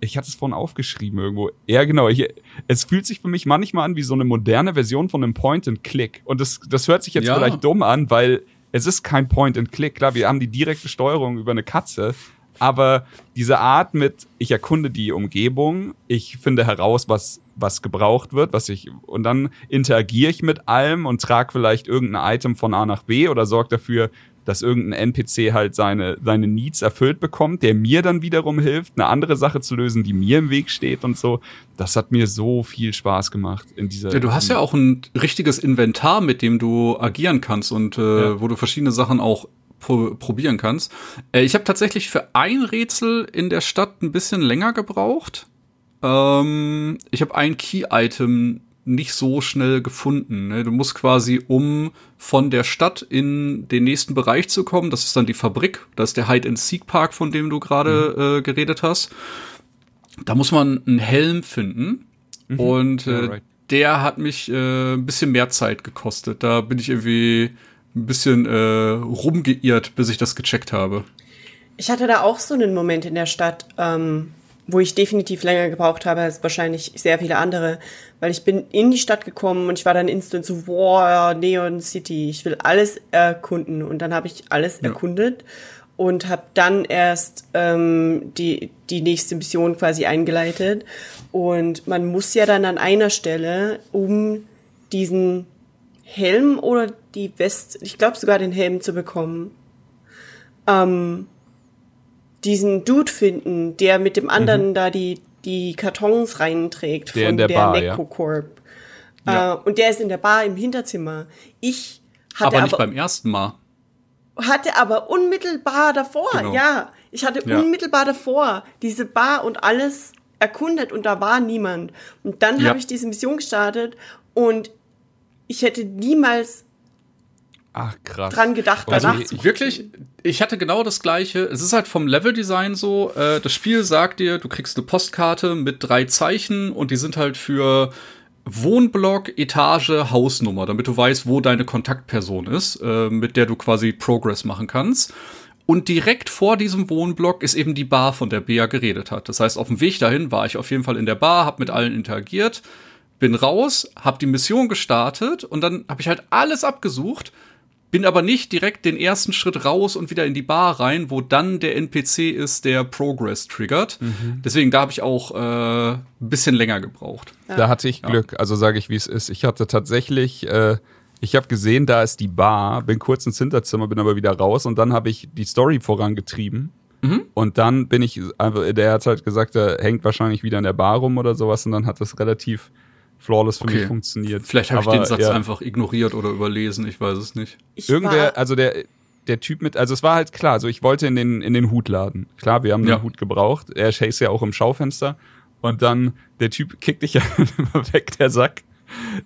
ich hatte es vorhin aufgeschrieben irgendwo. Ja, genau. Ich, es fühlt sich für mich manchmal an wie so eine moderne Version von einem Point-and-Click. Und das, das hört sich jetzt ja. vielleicht dumm an, weil es ist kein Point-and-Click. Klar, wir haben die direkte Steuerung über eine Katze. Aber diese Art mit, ich erkunde die Umgebung, ich finde heraus, was, was gebraucht wird, was ich, und dann interagiere ich mit allem und trage vielleicht irgendein Item von A nach B oder sorge dafür, dass irgendein NPC halt seine, seine Needs erfüllt bekommt, der mir dann wiederum hilft, eine andere Sache zu lösen, die mir im Weg steht und so. Das hat mir so viel Spaß gemacht in dieser. Ja, du hast ja auch ein richtiges Inventar, mit dem du agieren kannst und äh, ja. wo du verschiedene Sachen auch pro probieren kannst. Äh, ich habe tatsächlich für ein Rätsel in der Stadt ein bisschen länger gebraucht. Ähm, ich habe ein Key-Item nicht so schnell gefunden. Ne? Du musst quasi, um von der Stadt in den nächsten Bereich zu kommen, das ist dann die Fabrik, das ist der Hide-and-Seek-Park, von dem du gerade mhm. äh, geredet hast. Da muss man einen Helm finden. Mhm. Und äh, der hat mich äh, ein bisschen mehr Zeit gekostet. Da bin ich irgendwie ein bisschen äh, rumgeirrt, bis ich das gecheckt habe. Ich hatte da auch so einen Moment in der Stadt, ähm, wo ich definitiv länger gebraucht habe als wahrscheinlich sehr viele andere, weil ich bin in die Stadt gekommen und ich war dann instant so, wow, Neon City, ich will alles erkunden und dann habe ich alles ja. erkundet und habe dann erst ähm, die, die nächste Mission quasi eingeleitet und man muss ja dann an einer Stelle, um diesen Helm oder die West, ich glaube sogar den Helm zu bekommen, ähm, diesen Dude finden, der mit dem anderen mhm. da die, die Kartons reinträgt der von der, der Necrocorp. Ja. Äh, und der ist in der Bar im Hinterzimmer. Ich hatte aber nicht aber, beim ersten Mal. Hatte aber unmittelbar davor, genau. ja. Ich hatte ja. unmittelbar davor diese Bar und alles erkundet und da war niemand. Und dann ja. habe ich diese Mission gestartet und ich hätte niemals Ach, krass. dran gedacht, also danach ich, Wirklich, ich hatte genau das gleiche. Es ist halt vom Leveldesign so, äh, das Spiel sagt dir, du kriegst eine Postkarte mit drei Zeichen und die sind halt für Wohnblock, Etage, Hausnummer, damit du weißt, wo deine Kontaktperson ist, äh, mit der du quasi Progress machen kannst. Und direkt vor diesem Wohnblock ist eben die Bar, von der Bea geredet hat. Das heißt, auf dem Weg dahin war ich auf jeden Fall in der Bar, hab mit allen interagiert, bin raus, hab die Mission gestartet und dann habe ich halt alles abgesucht, bin aber nicht direkt den ersten Schritt raus und wieder in die Bar rein, wo dann der NPC ist, der Progress triggert. Mhm. Deswegen da habe ich auch äh, ein bisschen länger gebraucht. Ja. Da hatte ich Glück, also sage ich, wie es ist. Ich hatte tatsächlich äh, ich habe gesehen, da ist die Bar, bin kurz ins Hinterzimmer, bin aber wieder raus und dann habe ich die Story vorangetrieben. Mhm. Und dann bin ich, der hat halt gesagt, er hängt wahrscheinlich wieder in der Bar rum oder sowas und dann hat das relativ flawless für okay. mich funktioniert. Vielleicht habe ich den Satz ja. einfach ignoriert oder überlesen, ich weiß es nicht. Ich Irgendwer, also der, der Typ mit, also es war halt klar, so ich wollte in den, in den Hut laden. Klar, wir haben ja. den Hut gebraucht. Er chase ja auch im Schaufenster. Und dann, der Typ kickt dich <laughs> ja immer weg, der Sack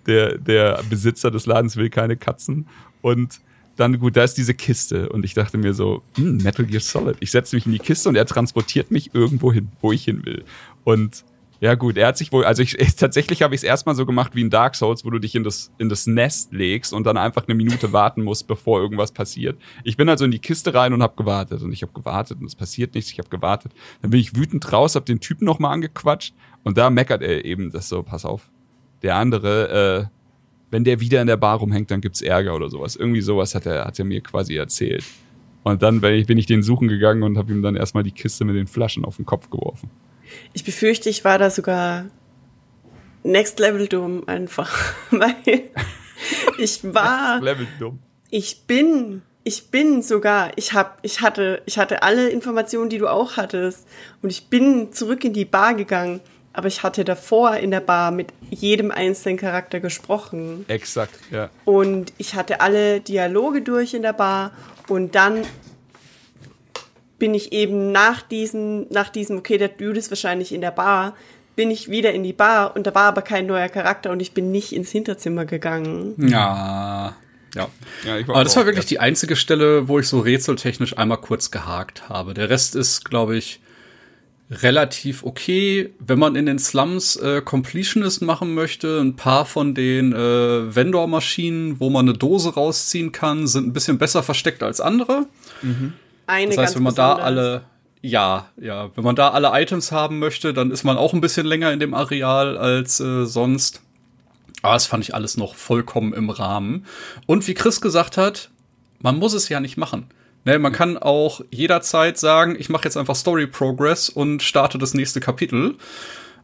der, der Besitzer des Ladens will keine Katzen. Und dann, gut, da ist diese Kiste. Und ich dachte mir so, hm, Metal Gear Solid. Ich setze mich in die Kiste und er transportiert mich irgendwo hin, wo ich hin will. Und ja, gut, er hat sich wohl, also ich, ich <laughs> tatsächlich habe ich es erstmal so gemacht wie in Dark Souls, wo du dich in das, in das Nest legst und dann einfach eine Minute warten musst, bevor irgendwas passiert. Ich bin also in die Kiste rein und habe gewartet und ich habe gewartet und es passiert nichts, ich habe gewartet. Dann bin ich wütend raus, habe den Typen nochmal angequatscht und da meckert er eben das so, pass auf, der andere, äh, wenn der wieder in der Bar rumhängt, dann gibt's Ärger oder sowas. Irgendwie sowas hat er, hat er mir quasi erzählt. Und dann bin ich, bin ich den suchen gegangen und habe ihm dann erstmal die Kiste mit den Flaschen auf den Kopf geworfen. Ich befürchte, ich war da sogar next level dumm einfach, <laughs> weil ich war next level dumm. Ich bin ich bin sogar, ich hab, ich hatte, ich hatte alle Informationen, die du auch hattest und ich bin zurück in die Bar gegangen aber ich hatte davor in der Bar mit jedem einzelnen Charakter gesprochen. Exakt, ja. Und ich hatte alle Dialoge durch in der Bar und dann bin ich eben nach diesem, nach diesem, okay, der Dude ist wahrscheinlich in der Bar, bin ich wieder in die Bar und da war aber kein neuer Charakter und ich bin nicht ins Hinterzimmer gegangen. Ja. Ja. ja aber das war wirklich die einzige Stelle, wo ich so rätseltechnisch einmal kurz gehakt habe. Der Rest ist, glaube ich, relativ okay. Wenn man in den Slums äh, Completionist machen möchte, ein paar von den äh, Vendor-Maschinen, wo man eine Dose rausziehen kann, sind ein bisschen besser versteckt als andere. Mhm. Eine das heißt, wenn man da alle ja, ja, wenn man da alle Items haben möchte, dann ist man auch ein bisschen länger in dem Areal als äh, sonst. Aber das fand ich alles noch vollkommen im Rahmen. Und wie Chris gesagt hat, man muss es ja nicht machen. Ne, man kann auch jederzeit sagen, ich mache jetzt einfach Story Progress und starte das nächste Kapitel.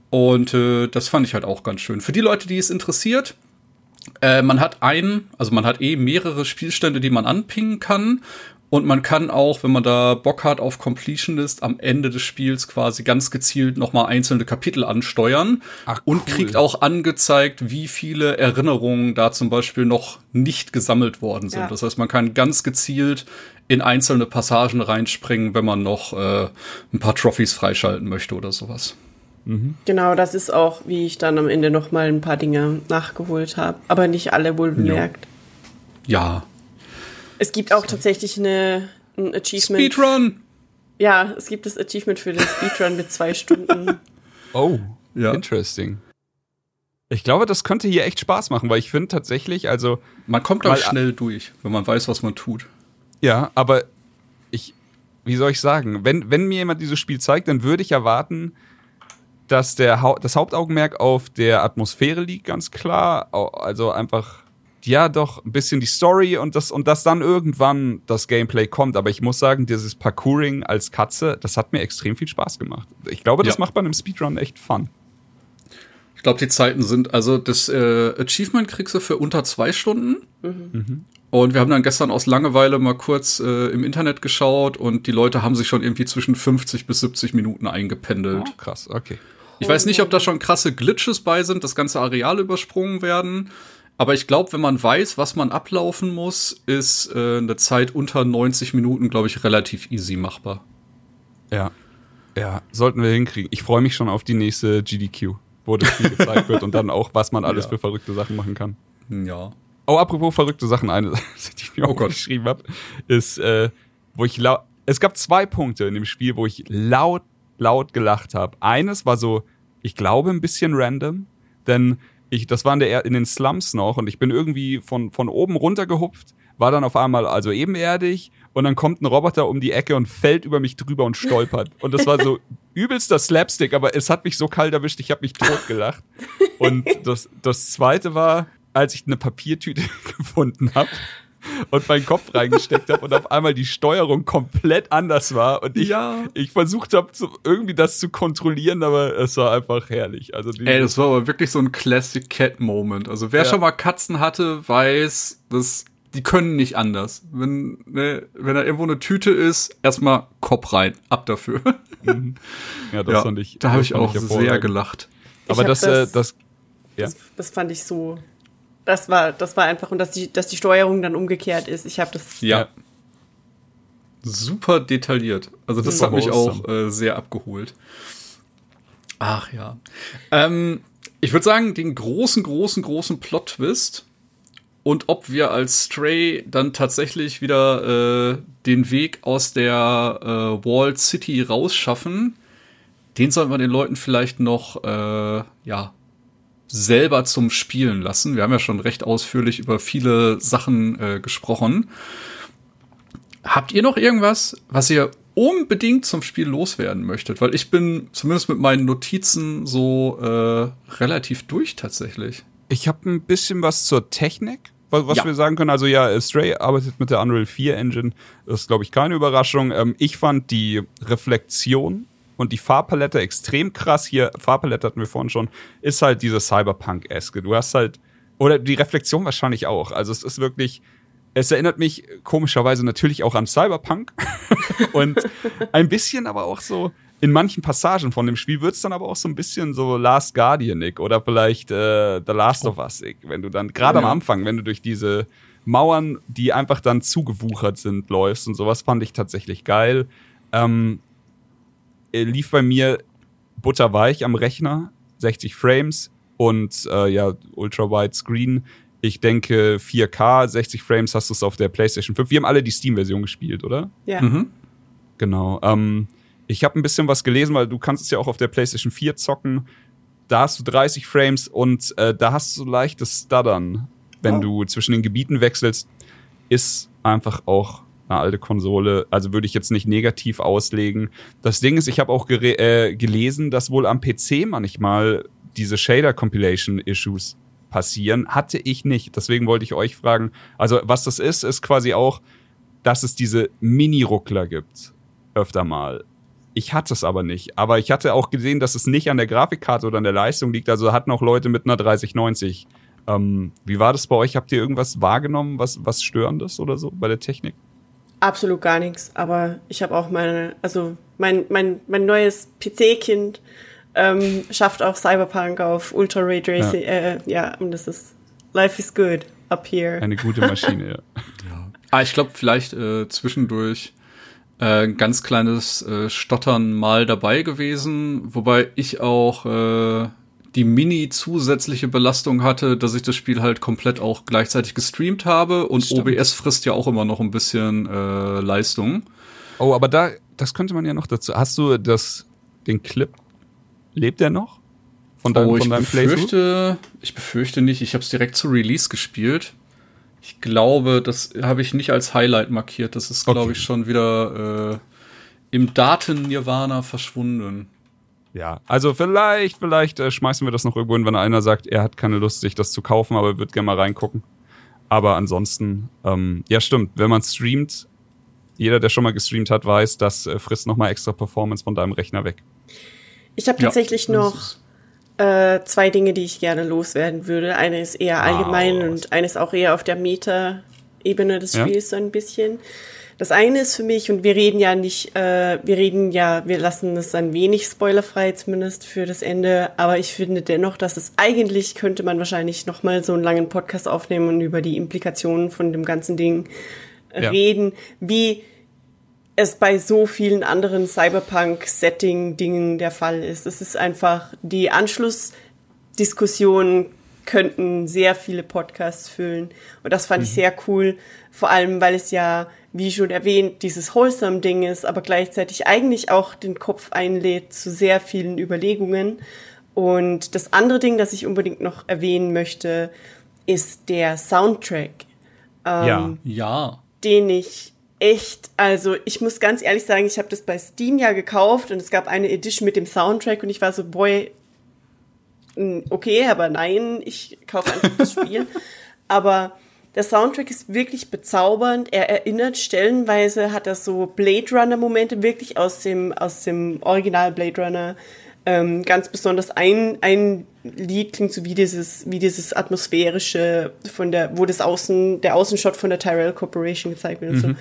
Und äh, das fand ich halt auch ganz schön. Für die Leute, die es interessiert, äh, man hat einen, also man hat eh mehrere Spielstände, die man anpingen kann. Und man kann auch, wenn man da Bock hat auf Completionist, am Ende des Spiels quasi ganz gezielt nochmal einzelne Kapitel ansteuern. Ach, cool. Und kriegt auch angezeigt, wie viele Erinnerungen da zum Beispiel noch nicht gesammelt worden sind. Ja. Das heißt, man kann ganz gezielt in einzelne Passagen reinspringen, wenn man noch äh, ein paar Trophys freischalten möchte oder sowas. Mhm. Genau, das ist auch, wie ich dann am Ende noch mal ein paar Dinge nachgeholt habe, aber nicht alle wohl bemerkt. Ja. Es gibt auch tatsächlich eine, ein Achievement. Speedrun! Ja, es gibt das Achievement für den Speedrun mit zwei Stunden. <laughs> Oh, ja. interesting. Ich glaube, das könnte hier echt Spaß machen, weil ich finde tatsächlich, also. Man kommt auch schnell durch, wenn man weiß, was man tut. Ja, aber ich, wie soll ich sagen, wenn, wenn mir jemand dieses Spiel zeigt, dann würde ich erwarten, dass der das Hauptaugenmerk auf der Atmosphäre liegt, ganz klar. Also einfach, ja, doch ein bisschen die Story und das, und dass dann irgendwann das Gameplay kommt. Aber ich muss sagen, dieses Parkouring als Katze, das hat mir extrem viel Spaß gemacht. Ich glaube, das ja. macht bei einem Speedrun echt Fun. Ich glaube, die Zeiten sind, also das äh, Achievement kriegst du für unter zwei Stunden. Mhm. Und wir haben dann gestern aus Langeweile mal kurz äh, im Internet geschaut und die Leute haben sich schon irgendwie zwischen 50 bis 70 Minuten eingependelt. Oh, krass, okay. Ich weiß nicht, ob da schon krasse Glitches bei sind, das ganze Areal übersprungen werden. Aber ich glaube, wenn man weiß, was man ablaufen muss, ist äh, eine Zeit unter 90 Minuten, glaube ich, relativ easy machbar. Ja. Ja, sollten wir hinkriegen. Ich freue mich schon auf die nächste GDQ, wo das Spiel gezeigt wird und dann auch, was man alles ja. für verrückte Sachen machen kann. Ja. Oh, apropos verrückte Sachen, eine Sache, <laughs> die ich mir oh auch geschrieben habe, ist, äh, wo ich laut. Es gab zwei Punkte in dem Spiel, wo ich laut, laut gelacht habe. Eines war so, ich glaube, ein bisschen random, denn ich, das war in, der, in den Slums noch und ich bin irgendwie von, von oben runter gehupft, war dann auf einmal also ebenerdig und dann kommt ein Roboter um die Ecke und fällt über mich drüber und stolpert. Und das war so <laughs> übelster Slapstick, aber es hat mich so kalt erwischt, ich habe mich totgelacht. Und <laughs> das, das zweite war, als ich eine Papiertüte <laughs> gefunden habe und meinen Kopf reingesteckt habe und auf einmal die Steuerung komplett anders war und ich, ja. ich versucht habe, irgendwie das zu kontrollieren, aber es war einfach herrlich. Also Ey, das war aber wirklich so ein Classic Cat Moment. Also wer ja. schon mal Katzen hatte, weiß, dass die können nicht anders. Wenn, ne, wenn da irgendwo eine Tüte ist, erstmal Kopf rein, ab dafür. Mhm. Ja, das ja, fand ich. Da habe ich auch sehr gelacht. Aber das, das, äh, das, ja. das, das fand ich so das war, das war einfach, und dass die, dass die Steuerung dann umgekehrt ist. Ich habe das. Ja. Super detailliert. Also, das hat mich auch äh, sehr abgeholt. Ach ja. Ähm, ich würde sagen, den großen, großen, großen Plot-Twist und ob wir als Stray dann tatsächlich wieder äh, den Weg aus der äh, Walled City rausschaffen, den sollten wir den Leuten vielleicht noch äh, ja selber zum Spielen lassen. Wir haben ja schon recht ausführlich über viele Sachen äh, gesprochen. Habt ihr noch irgendwas, was ihr unbedingt zum Spiel loswerden möchtet? Weil ich bin zumindest mit meinen Notizen so äh, relativ durch tatsächlich. Ich habe ein bisschen was zur Technik, was, ja. wir sagen können. Also ja, Stray arbeitet mit der Unreal 4 Engine. Das ist, glaube ich, keine Überraschung. Ähm, ich fand die Reflexion und die Farbpalette extrem krass. Hier, Farbpalette hatten wir vorhin schon, ist halt diese Cyberpunk-eske. Du hast halt, oder die Reflexion wahrscheinlich auch. Also es ist wirklich, es erinnert mich komischerweise natürlich auch an Cyberpunk. <laughs> und ein bisschen aber auch so, in manchen Passagen von dem Spiel wird es dann aber auch so ein bisschen so Last Guardianik oder vielleicht äh, The Last of Us, wenn du dann gerade ja. am Anfang, wenn du durch diese Mauern, die einfach dann zugewuchert sind, läufst und sowas fand ich tatsächlich geil. Ähm, äh, lief bei mir butterweich am Rechner, 60 Frames und äh, ja, ultra-wide Screen. Ich denke 4K, 60 Frames hast du es auf der PlayStation 5. Wir haben alle die Steam-Version gespielt, oder? Ja. Mhm. Genau. Ähm, ich habe ein bisschen was gelesen, weil du kannst es ja auch auf der PlayStation 4 zocken. Da hast du 30 Frames und äh, da hast du leichtes Stuttern, wenn oh. du zwischen den Gebieten wechselst. Ist einfach auch eine alte Konsole. Also würde ich jetzt nicht negativ auslegen. Das Ding ist, ich habe auch äh, gelesen, dass wohl am PC manchmal diese Shader-Compilation-Issues passieren. Hatte ich nicht. Deswegen wollte ich euch fragen. Also, was das ist, ist quasi auch, dass es diese Mini-Ruckler gibt. Öfter mal. Ich hatte es aber nicht. Aber ich hatte auch gesehen, dass es nicht an der Grafikkarte oder an der Leistung liegt. Also hatten auch Leute mit einer 3090. Ähm, wie war das bei euch? Habt ihr irgendwas wahrgenommen, was, was Störendes oder so bei der Technik? Absolut gar nichts. Aber ich habe auch meine, also mein, mein, mein neues PC-Kind ähm, schafft auch Cyberpunk auf Ultra Ray Tracing. Ja. Äh, ja, und das ist Life is good up here. Eine gute Maschine, ja. <laughs> ja. Ah, ich glaube, vielleicht äh, zwischendurch äh, ein ganz kleines äh, Stottern mal dabei gewesen, wobei ich auch äh, die Mini zusätzliche Belastung hatte, dass ich das Spiel halt komplett auch gleichzeitig gestreamt habe und Stimmt. OBS frisst ja auch immer noch ein bisschen äh, Leistung. Oh, aber da, das könnte man ja noch dazu. Hast du das, den Clip? Lebt der noch? Von, dein, oh, von deinem befürchte, Ich befürchte nicht. Ich habe es direkt zu Release gespielt. Ich glaube, das habe ich nicht als Highlight markiert. Das ist, okay. glaube ich, schon wieder äh, im Daten-Nirvana verschwunden. Ja, also vielleicht, vielleicht äh, schmeißen wir das noch irgendwo hin, wenn einer sagt, er hat keine Lust, sich das zu kaufen, aber wird gerne mal reingucken. Aber ansonsten, ähm, ja stimmt, wenn man streamt, jeder, der schon mal gestreamt hat, weiß, das äh, frisst nochmal extra Performance von deinem Rechner weg. Ich habe tatsächlich ja, noch äh, zwei Dinge, die ich gerne loswerden würde. Eine ist eher allgemein wow. und eine ist auch eher auf der Meta Ebene des Spiels so ein bisschen. Das eine ist für mich, und wir reden ja nicht, äh, wir reden ja, wir lassen es ein wenig spoilerfrei zumindest für das Ende, aber ich finde dennoch, dass es eigentlich könnte man wahrscheinlich nochmal so einen langen Podcast aufnehmen und über die Implikationen von dem ganzen Ding ja. reden, wie es bei so vielen anderen Cyberpunk-Setting-Dingen der Fall ist. Es ist einfach, die Anschlussdiskussionen könnten sehr viele Podcasts füllen. Und das fand mhm. ich sehr cool. Vor allem, weil es ja, wie schon erwähnt, dieses Wholesome-Ding ist, aber gleichzeitig eigentlich auch den Kopf einlädt zu sehr vielen Überlegungen. Und das andere Ding, das ich unbedingt noch erwähnen möchte, ist der Soundtrack. Ähm, ja. Ja. Den ich echt, also ich muss ganz ehrlich sagen, ich habe das bei Steam ja gekauft und es gab eine Edition mit dem Soundtrack und ich war so, boy, hm, okay, aber nein, ich kaufe einfach das Spiel. <laughs> aber der Soundtrack ist wirklich bezaubernd. Er erinnert stellenweise, hat er so Blade Runner Momente wirklich aus dem, aus dem Original Blade Runner. Ähm, ganz besonders ein, ein Lied klingt so wie dieses, wie dieses atmosphärische von der, wo das Außen, der Außenshot von der Tyrell Corporation gezeigt wird und mhm. so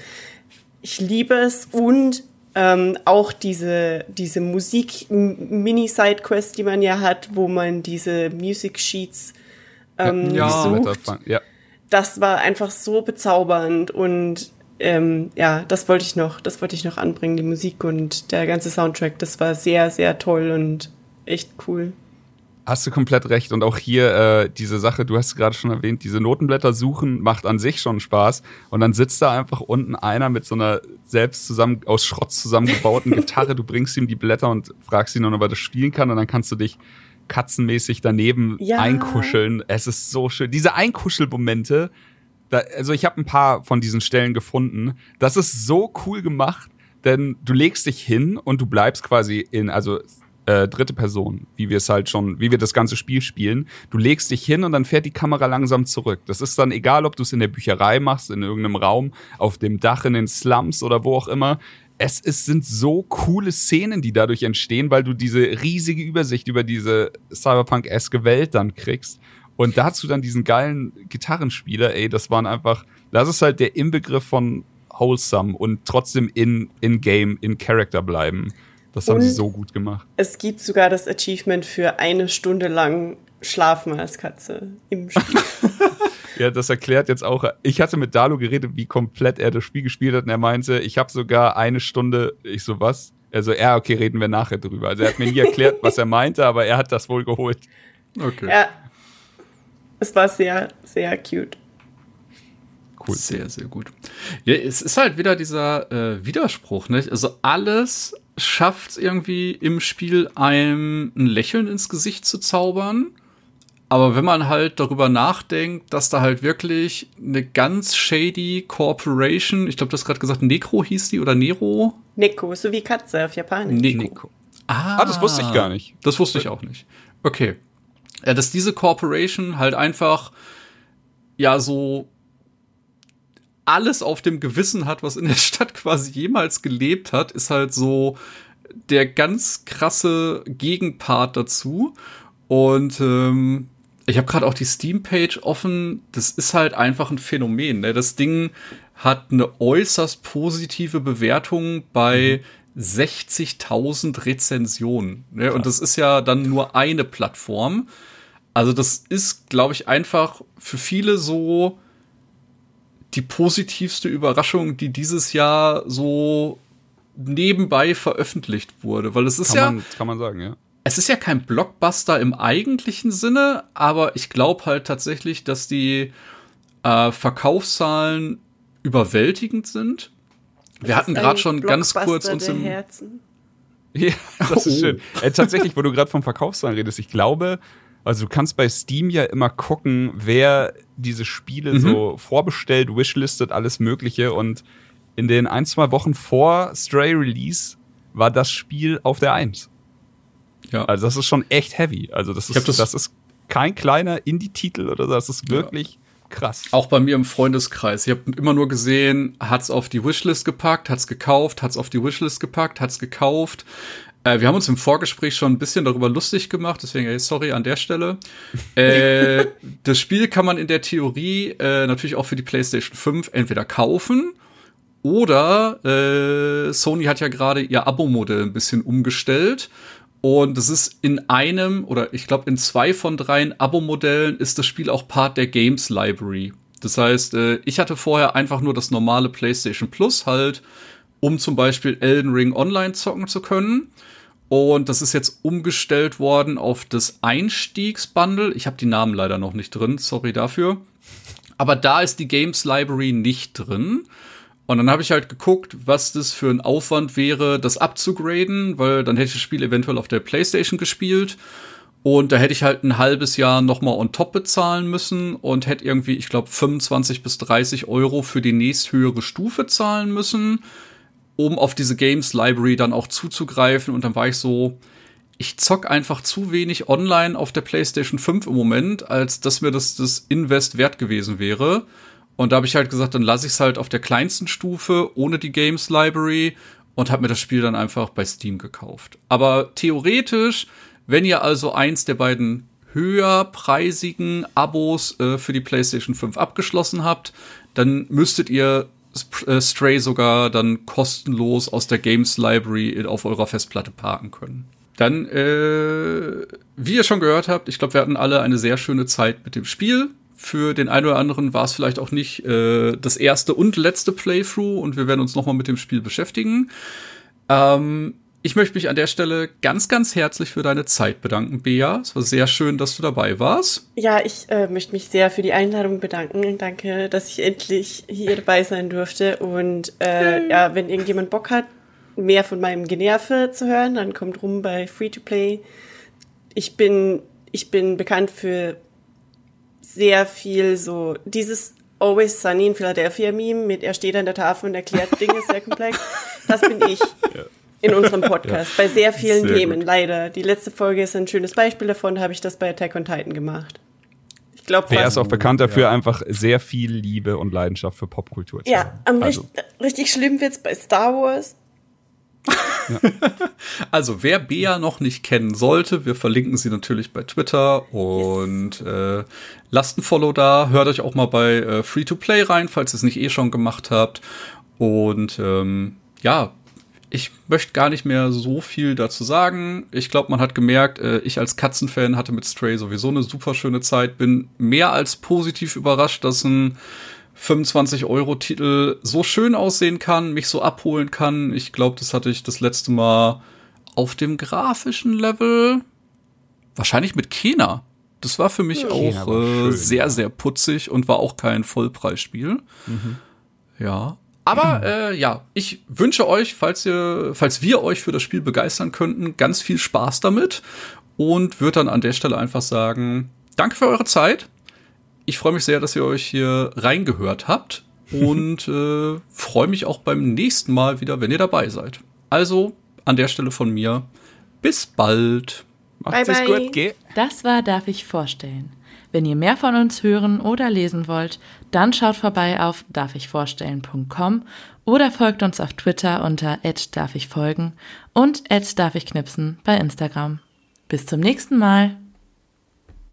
ich liebe es und ähm, auch diese, diese Musik-Mini-Side-Quest, die man ja hat, wo man diese Music Sheets ähm, ja, sucht. Ja. Das war einfach so bezaubernd und ähm, ja, das wollte ich noch, das wollte ich noch anbringen, die Musik und der ganze Soundtrack, das war sehr, sehr toll und echt cool. Hast du komplett recht. Und auch hier äh, diese Sache, du hast gerade schon erwähnt, diese Notenblätter suchen macht an sich schon Spaß. Und dann sitzt da einfach unten einer mit so einer selbst zusammen aus Schrott zusammengebauten <laughs> Gitarre. Du bringst ihm die Blätter und fragst ihn, ob er das spielen kann. Und dann kannst du dich katzenmäßig daneben ja. einkuscheln. Es ist so schön. Diese Einkuschelmomente, da, also ich habe ein paar von diesen Stellen gefunden. Das ist so cool gemacht, denn du legst dich hin und du bleibst quasi in, also äh, dritte Person, wie wir es halt schon, wie wir das ganze Spiel spielen. Du legst dich hin und dann fährt die Kamera langsam zurück. Das ist dann egal, ob du es in der Bücherei machst, in irgendeinem Raum, auf dem Dach, in den Slums oder wo auch immer. Es ist, sind so coole Szenen, die dadurch entstehen, weil du diese riesige Übersicht über diese Cyberpunk-eske Welt dann kriegst. Und dazu dann diesen geilen Gitarrenspieler, ey, das waren einfach, das ist halt der Inbegriff von wholesome und trotzdem in, in Game, in Character bleiben. Das haben Und sie so gut gemacht. Es gibt sogar das Achievement für eine Stunde lang Schlafen als Katze im Spiel. <laughs> ja, das erklärt jetzt auch. Ich hatte mit Dalu geredet, wie komplett er das Spiel gespielt hat. Und er meinte, ich habe sogar eine Stunde. Ich so, was? Also, ja, okay, reden wir nachher drüber. Also, er hat mir nie erklärt, was er meinte, aber er hat das wohl geholt. Okay. Ja. Es war sehr, sehr cute. Cool. Sehr, sehr gut. Ja, es ist halt wieder dieser äh, Widerspruch, nicht? Also alles schafft es irgendwie im Spiel einem ein Lächeln ins Gesicht zu zaubern. Aber wenn man halt darüber nachdenkt, dass da halt wirklich eine ganz shady Corporation, ich glaube, du hast gerade gesagt, Necro hieß die oder Nero? Neko, so wie Katze auf Japanisch. Neko. Neko. Ah, ah, das wusste ich gar nicht. Das wusste ich auch nicht. Okay. Ja, dass diese Corporation halt einfach ja so alles auf dem Gewissen hat, was in der <laughs> Stadt quasi jemals gelebt hat, ist halt so der ganz krasse Gegenpart dazu. Und ähm, ich habe gerade auch die Steam-Page offen. Das ist halt einfach ein Phänomen. Ne? Das Ding hat eine äußerst positive Bewertung bei mhm. 60.000 Rezensionen. Ne? Und das ist ja dann nur eine Plattform. Also das ist, glaube ich, einfach für viele so die positivste Überraschung, die dieses Jahr so nebenbei veröffentlicht wurde, weil es ist kann ja man, kann man sagen, ja. Es ist ja kein Blockbuster im eigentlichen Sinne, aber ich glaube halt tatsächlich, dass die äh, Verkaufszahlen überwältigend sind. Wir das hatten gerade schon ganz kurz uns im Herzen. <laughs> Ja, das ist oh. schön. Äh, tatsächlich, wo du gerade vom Verkaufszahlen redest, ich glaube, also du kannst bei Steam ja immer gucken, wer diese Spiele mhm. so vorbestellt, wishlistet, alles Mögliche. Und in den ein, zwei Wochen vor Stray Release war das Spiel auf der Eins. Ja. Also das ist schon echt heavy. Also das ist, das, das, ist kein kleiner Indie-Titel oder so, das ist wirklich ja. krass. Auch bei mir im Freundeskreis. Ich habe immer nur gesehen, hat's auf die Wishlist gepackt, hat's gekauft, hat's auf die Wishlist gepackt, hat's gekauft. Äh, wir haben uns im Vorgespräch schon ein bisschen darüber lustig gemacht, deswegen ey, sorry an der Stelle. <laughs> äh, das Spiel kann man in der Theorie äh, natürlich auch für die PlayStation 5 entweder kaufen oder äh, Sony hat ja gerade ihr Abo-Modell ein bisschen umgestellt. Und es ist in einem oder ich glaube in zwei von dreien Abo-Modellen ist das Spiel auch Part der Games Library. Das heißt, äh, ich hatte vorher einfach nur das normale PlayStation Plus halt, um zum Beispiel Elden Ring online zocken zu können. Und das ist jetzt umgestellt worden auf das Einstiegsbundle. Ich habe die Namen leider noch nicht drin, sorry dafür. Aber da ist die Games Library nicht drin. Und dann habe ich halt geguckt, was das für ein Aufwand wäre, das abzugraden, weil dann hätte ich das Spiel eventuell auf der PlayStation gespielt. Und da hätte ich halt ein halbes Jahr nochmal on top bezahlen müssen und hätte irgendwie, ich glaube, 25 bis 30 Euro für die nächsthöhere Stufe zahlen müssen, um auf diese Games Library dann auch zuzugreifen. Und dann war ich so, ich zock einfach zu wenig online auf der PlayStation 5 im Moment, als dass mir das das Invest wert gewesen wäre. Und da habe ich halt gesagt, dann lasse ich es halt auf der kleinsten Stufe ohne die Games Library und habe mir das Spiel dann einfach bei Steam gekauft. Aber theoretisch, wenn ihr also eins der beiden höherpreisigen Abos äh, für die PlayStation 5 abgeschlossen habt, dann müsstet ihr äh, Stray sogar dann kostenlos aus der Games Library auf eurer Festplatte parken können. Dann, äh, wie ihr schon gehört habt, ich glaube, wir hatten alle eine sehr schöne Zeit mit dem Spiel für den einen oder anderen war es vielleicht auch nicht äh, das erste und letzte Playthrough und wir werden uns nochmal mit dem Spiel beschäftigen. Ähm, ich möchte mich an der Stelle ganz, ganz herzlich für deine Zeit bedanken, Bea. Es war sehr schön, dass du dabei warst. Ja, ich äh, möchte mich sehr für die Einladung bedanken. Danke, dass ich endlich hier dabei sein durfte. Und äh, ja, wenn irgendjemand Bock hat, mehr von meinem Generve zu hören, dann kommt rum bei Free to Play. Ich bin, ich bin bekannt für sehr viel so dieses Always Sunny in Philadelphia Meme mit er steht an der Tafel und erklärt Dinge sehr komplex. <laughs> Das bin ich ja. in unserem Podcast ja. bei sehr vielen sehr Themen, gut. leider. Die letzte Folge ist ein schönes Beispiel davon, da habe ich das bei Attack on Titan gemacht. Ich glaube, er ist auch bekannt dafür, ja. einfach sehr viel Liebe und Leidenschaft für Popkultur zu haben. Ja, am also. richtig, richtig schlimm wird's bei Star Wars. <laughs> Also, wer Bea noch nicht kennen sollte, wir verlinken sie natürlich bei Twitter und yes. äh, lasst ein Follow da. Hört euch auch mal bei äh, Free to Play rein, falls ihr es nicht eh schon gemacht habt. Und ähm, ja, ich möchte gar nicht mehr so viel dazu sagen. Ich glaube, man hat gemerkt, äh, ich als Katzenfan hatte mit Stray sowieso eine super schöne Zeit. Bin mehr als positiv überrascht, dass ein 25-Euro-Titel so schön aussehen kann, mich so abholen kann. Ich glaube, das hatte ich das letzte Mal auf dem grafischen Level. Wahrscheinlich mit Kena. Das war für mich ja, auch äh, schön, sehr, sehr putzig und war auch kein Vollpreisspiel. Mhm. Ja. Aber <clears throat> äh, ja, ich wünsche euch, falls ihr, falls wir euch für das Spiel begeistern könnten, ganz viel Spaß damit und würde dann an der Stelle einfach sagen, danke für eure Zeit. Ich freue mich sehr, dass ihr euch hier reingehört habt und <laughs> äh, freue mich auch beim nächsten Mal wieder, wenn ihr dabei seid. Also an der Stelle von mir, bis bald. Macht's bye, bye. gut, geh. Das war Darf ich vorstellen. Wenn ihr mehr von uns hören oder lesen wollt, dann schaut vorbei auf darfichvorstellen.com oder folgt uns auf Twitter unter darf ich folgen und darf ich knipsen bei Instagram. Bis zum nächsten Mal.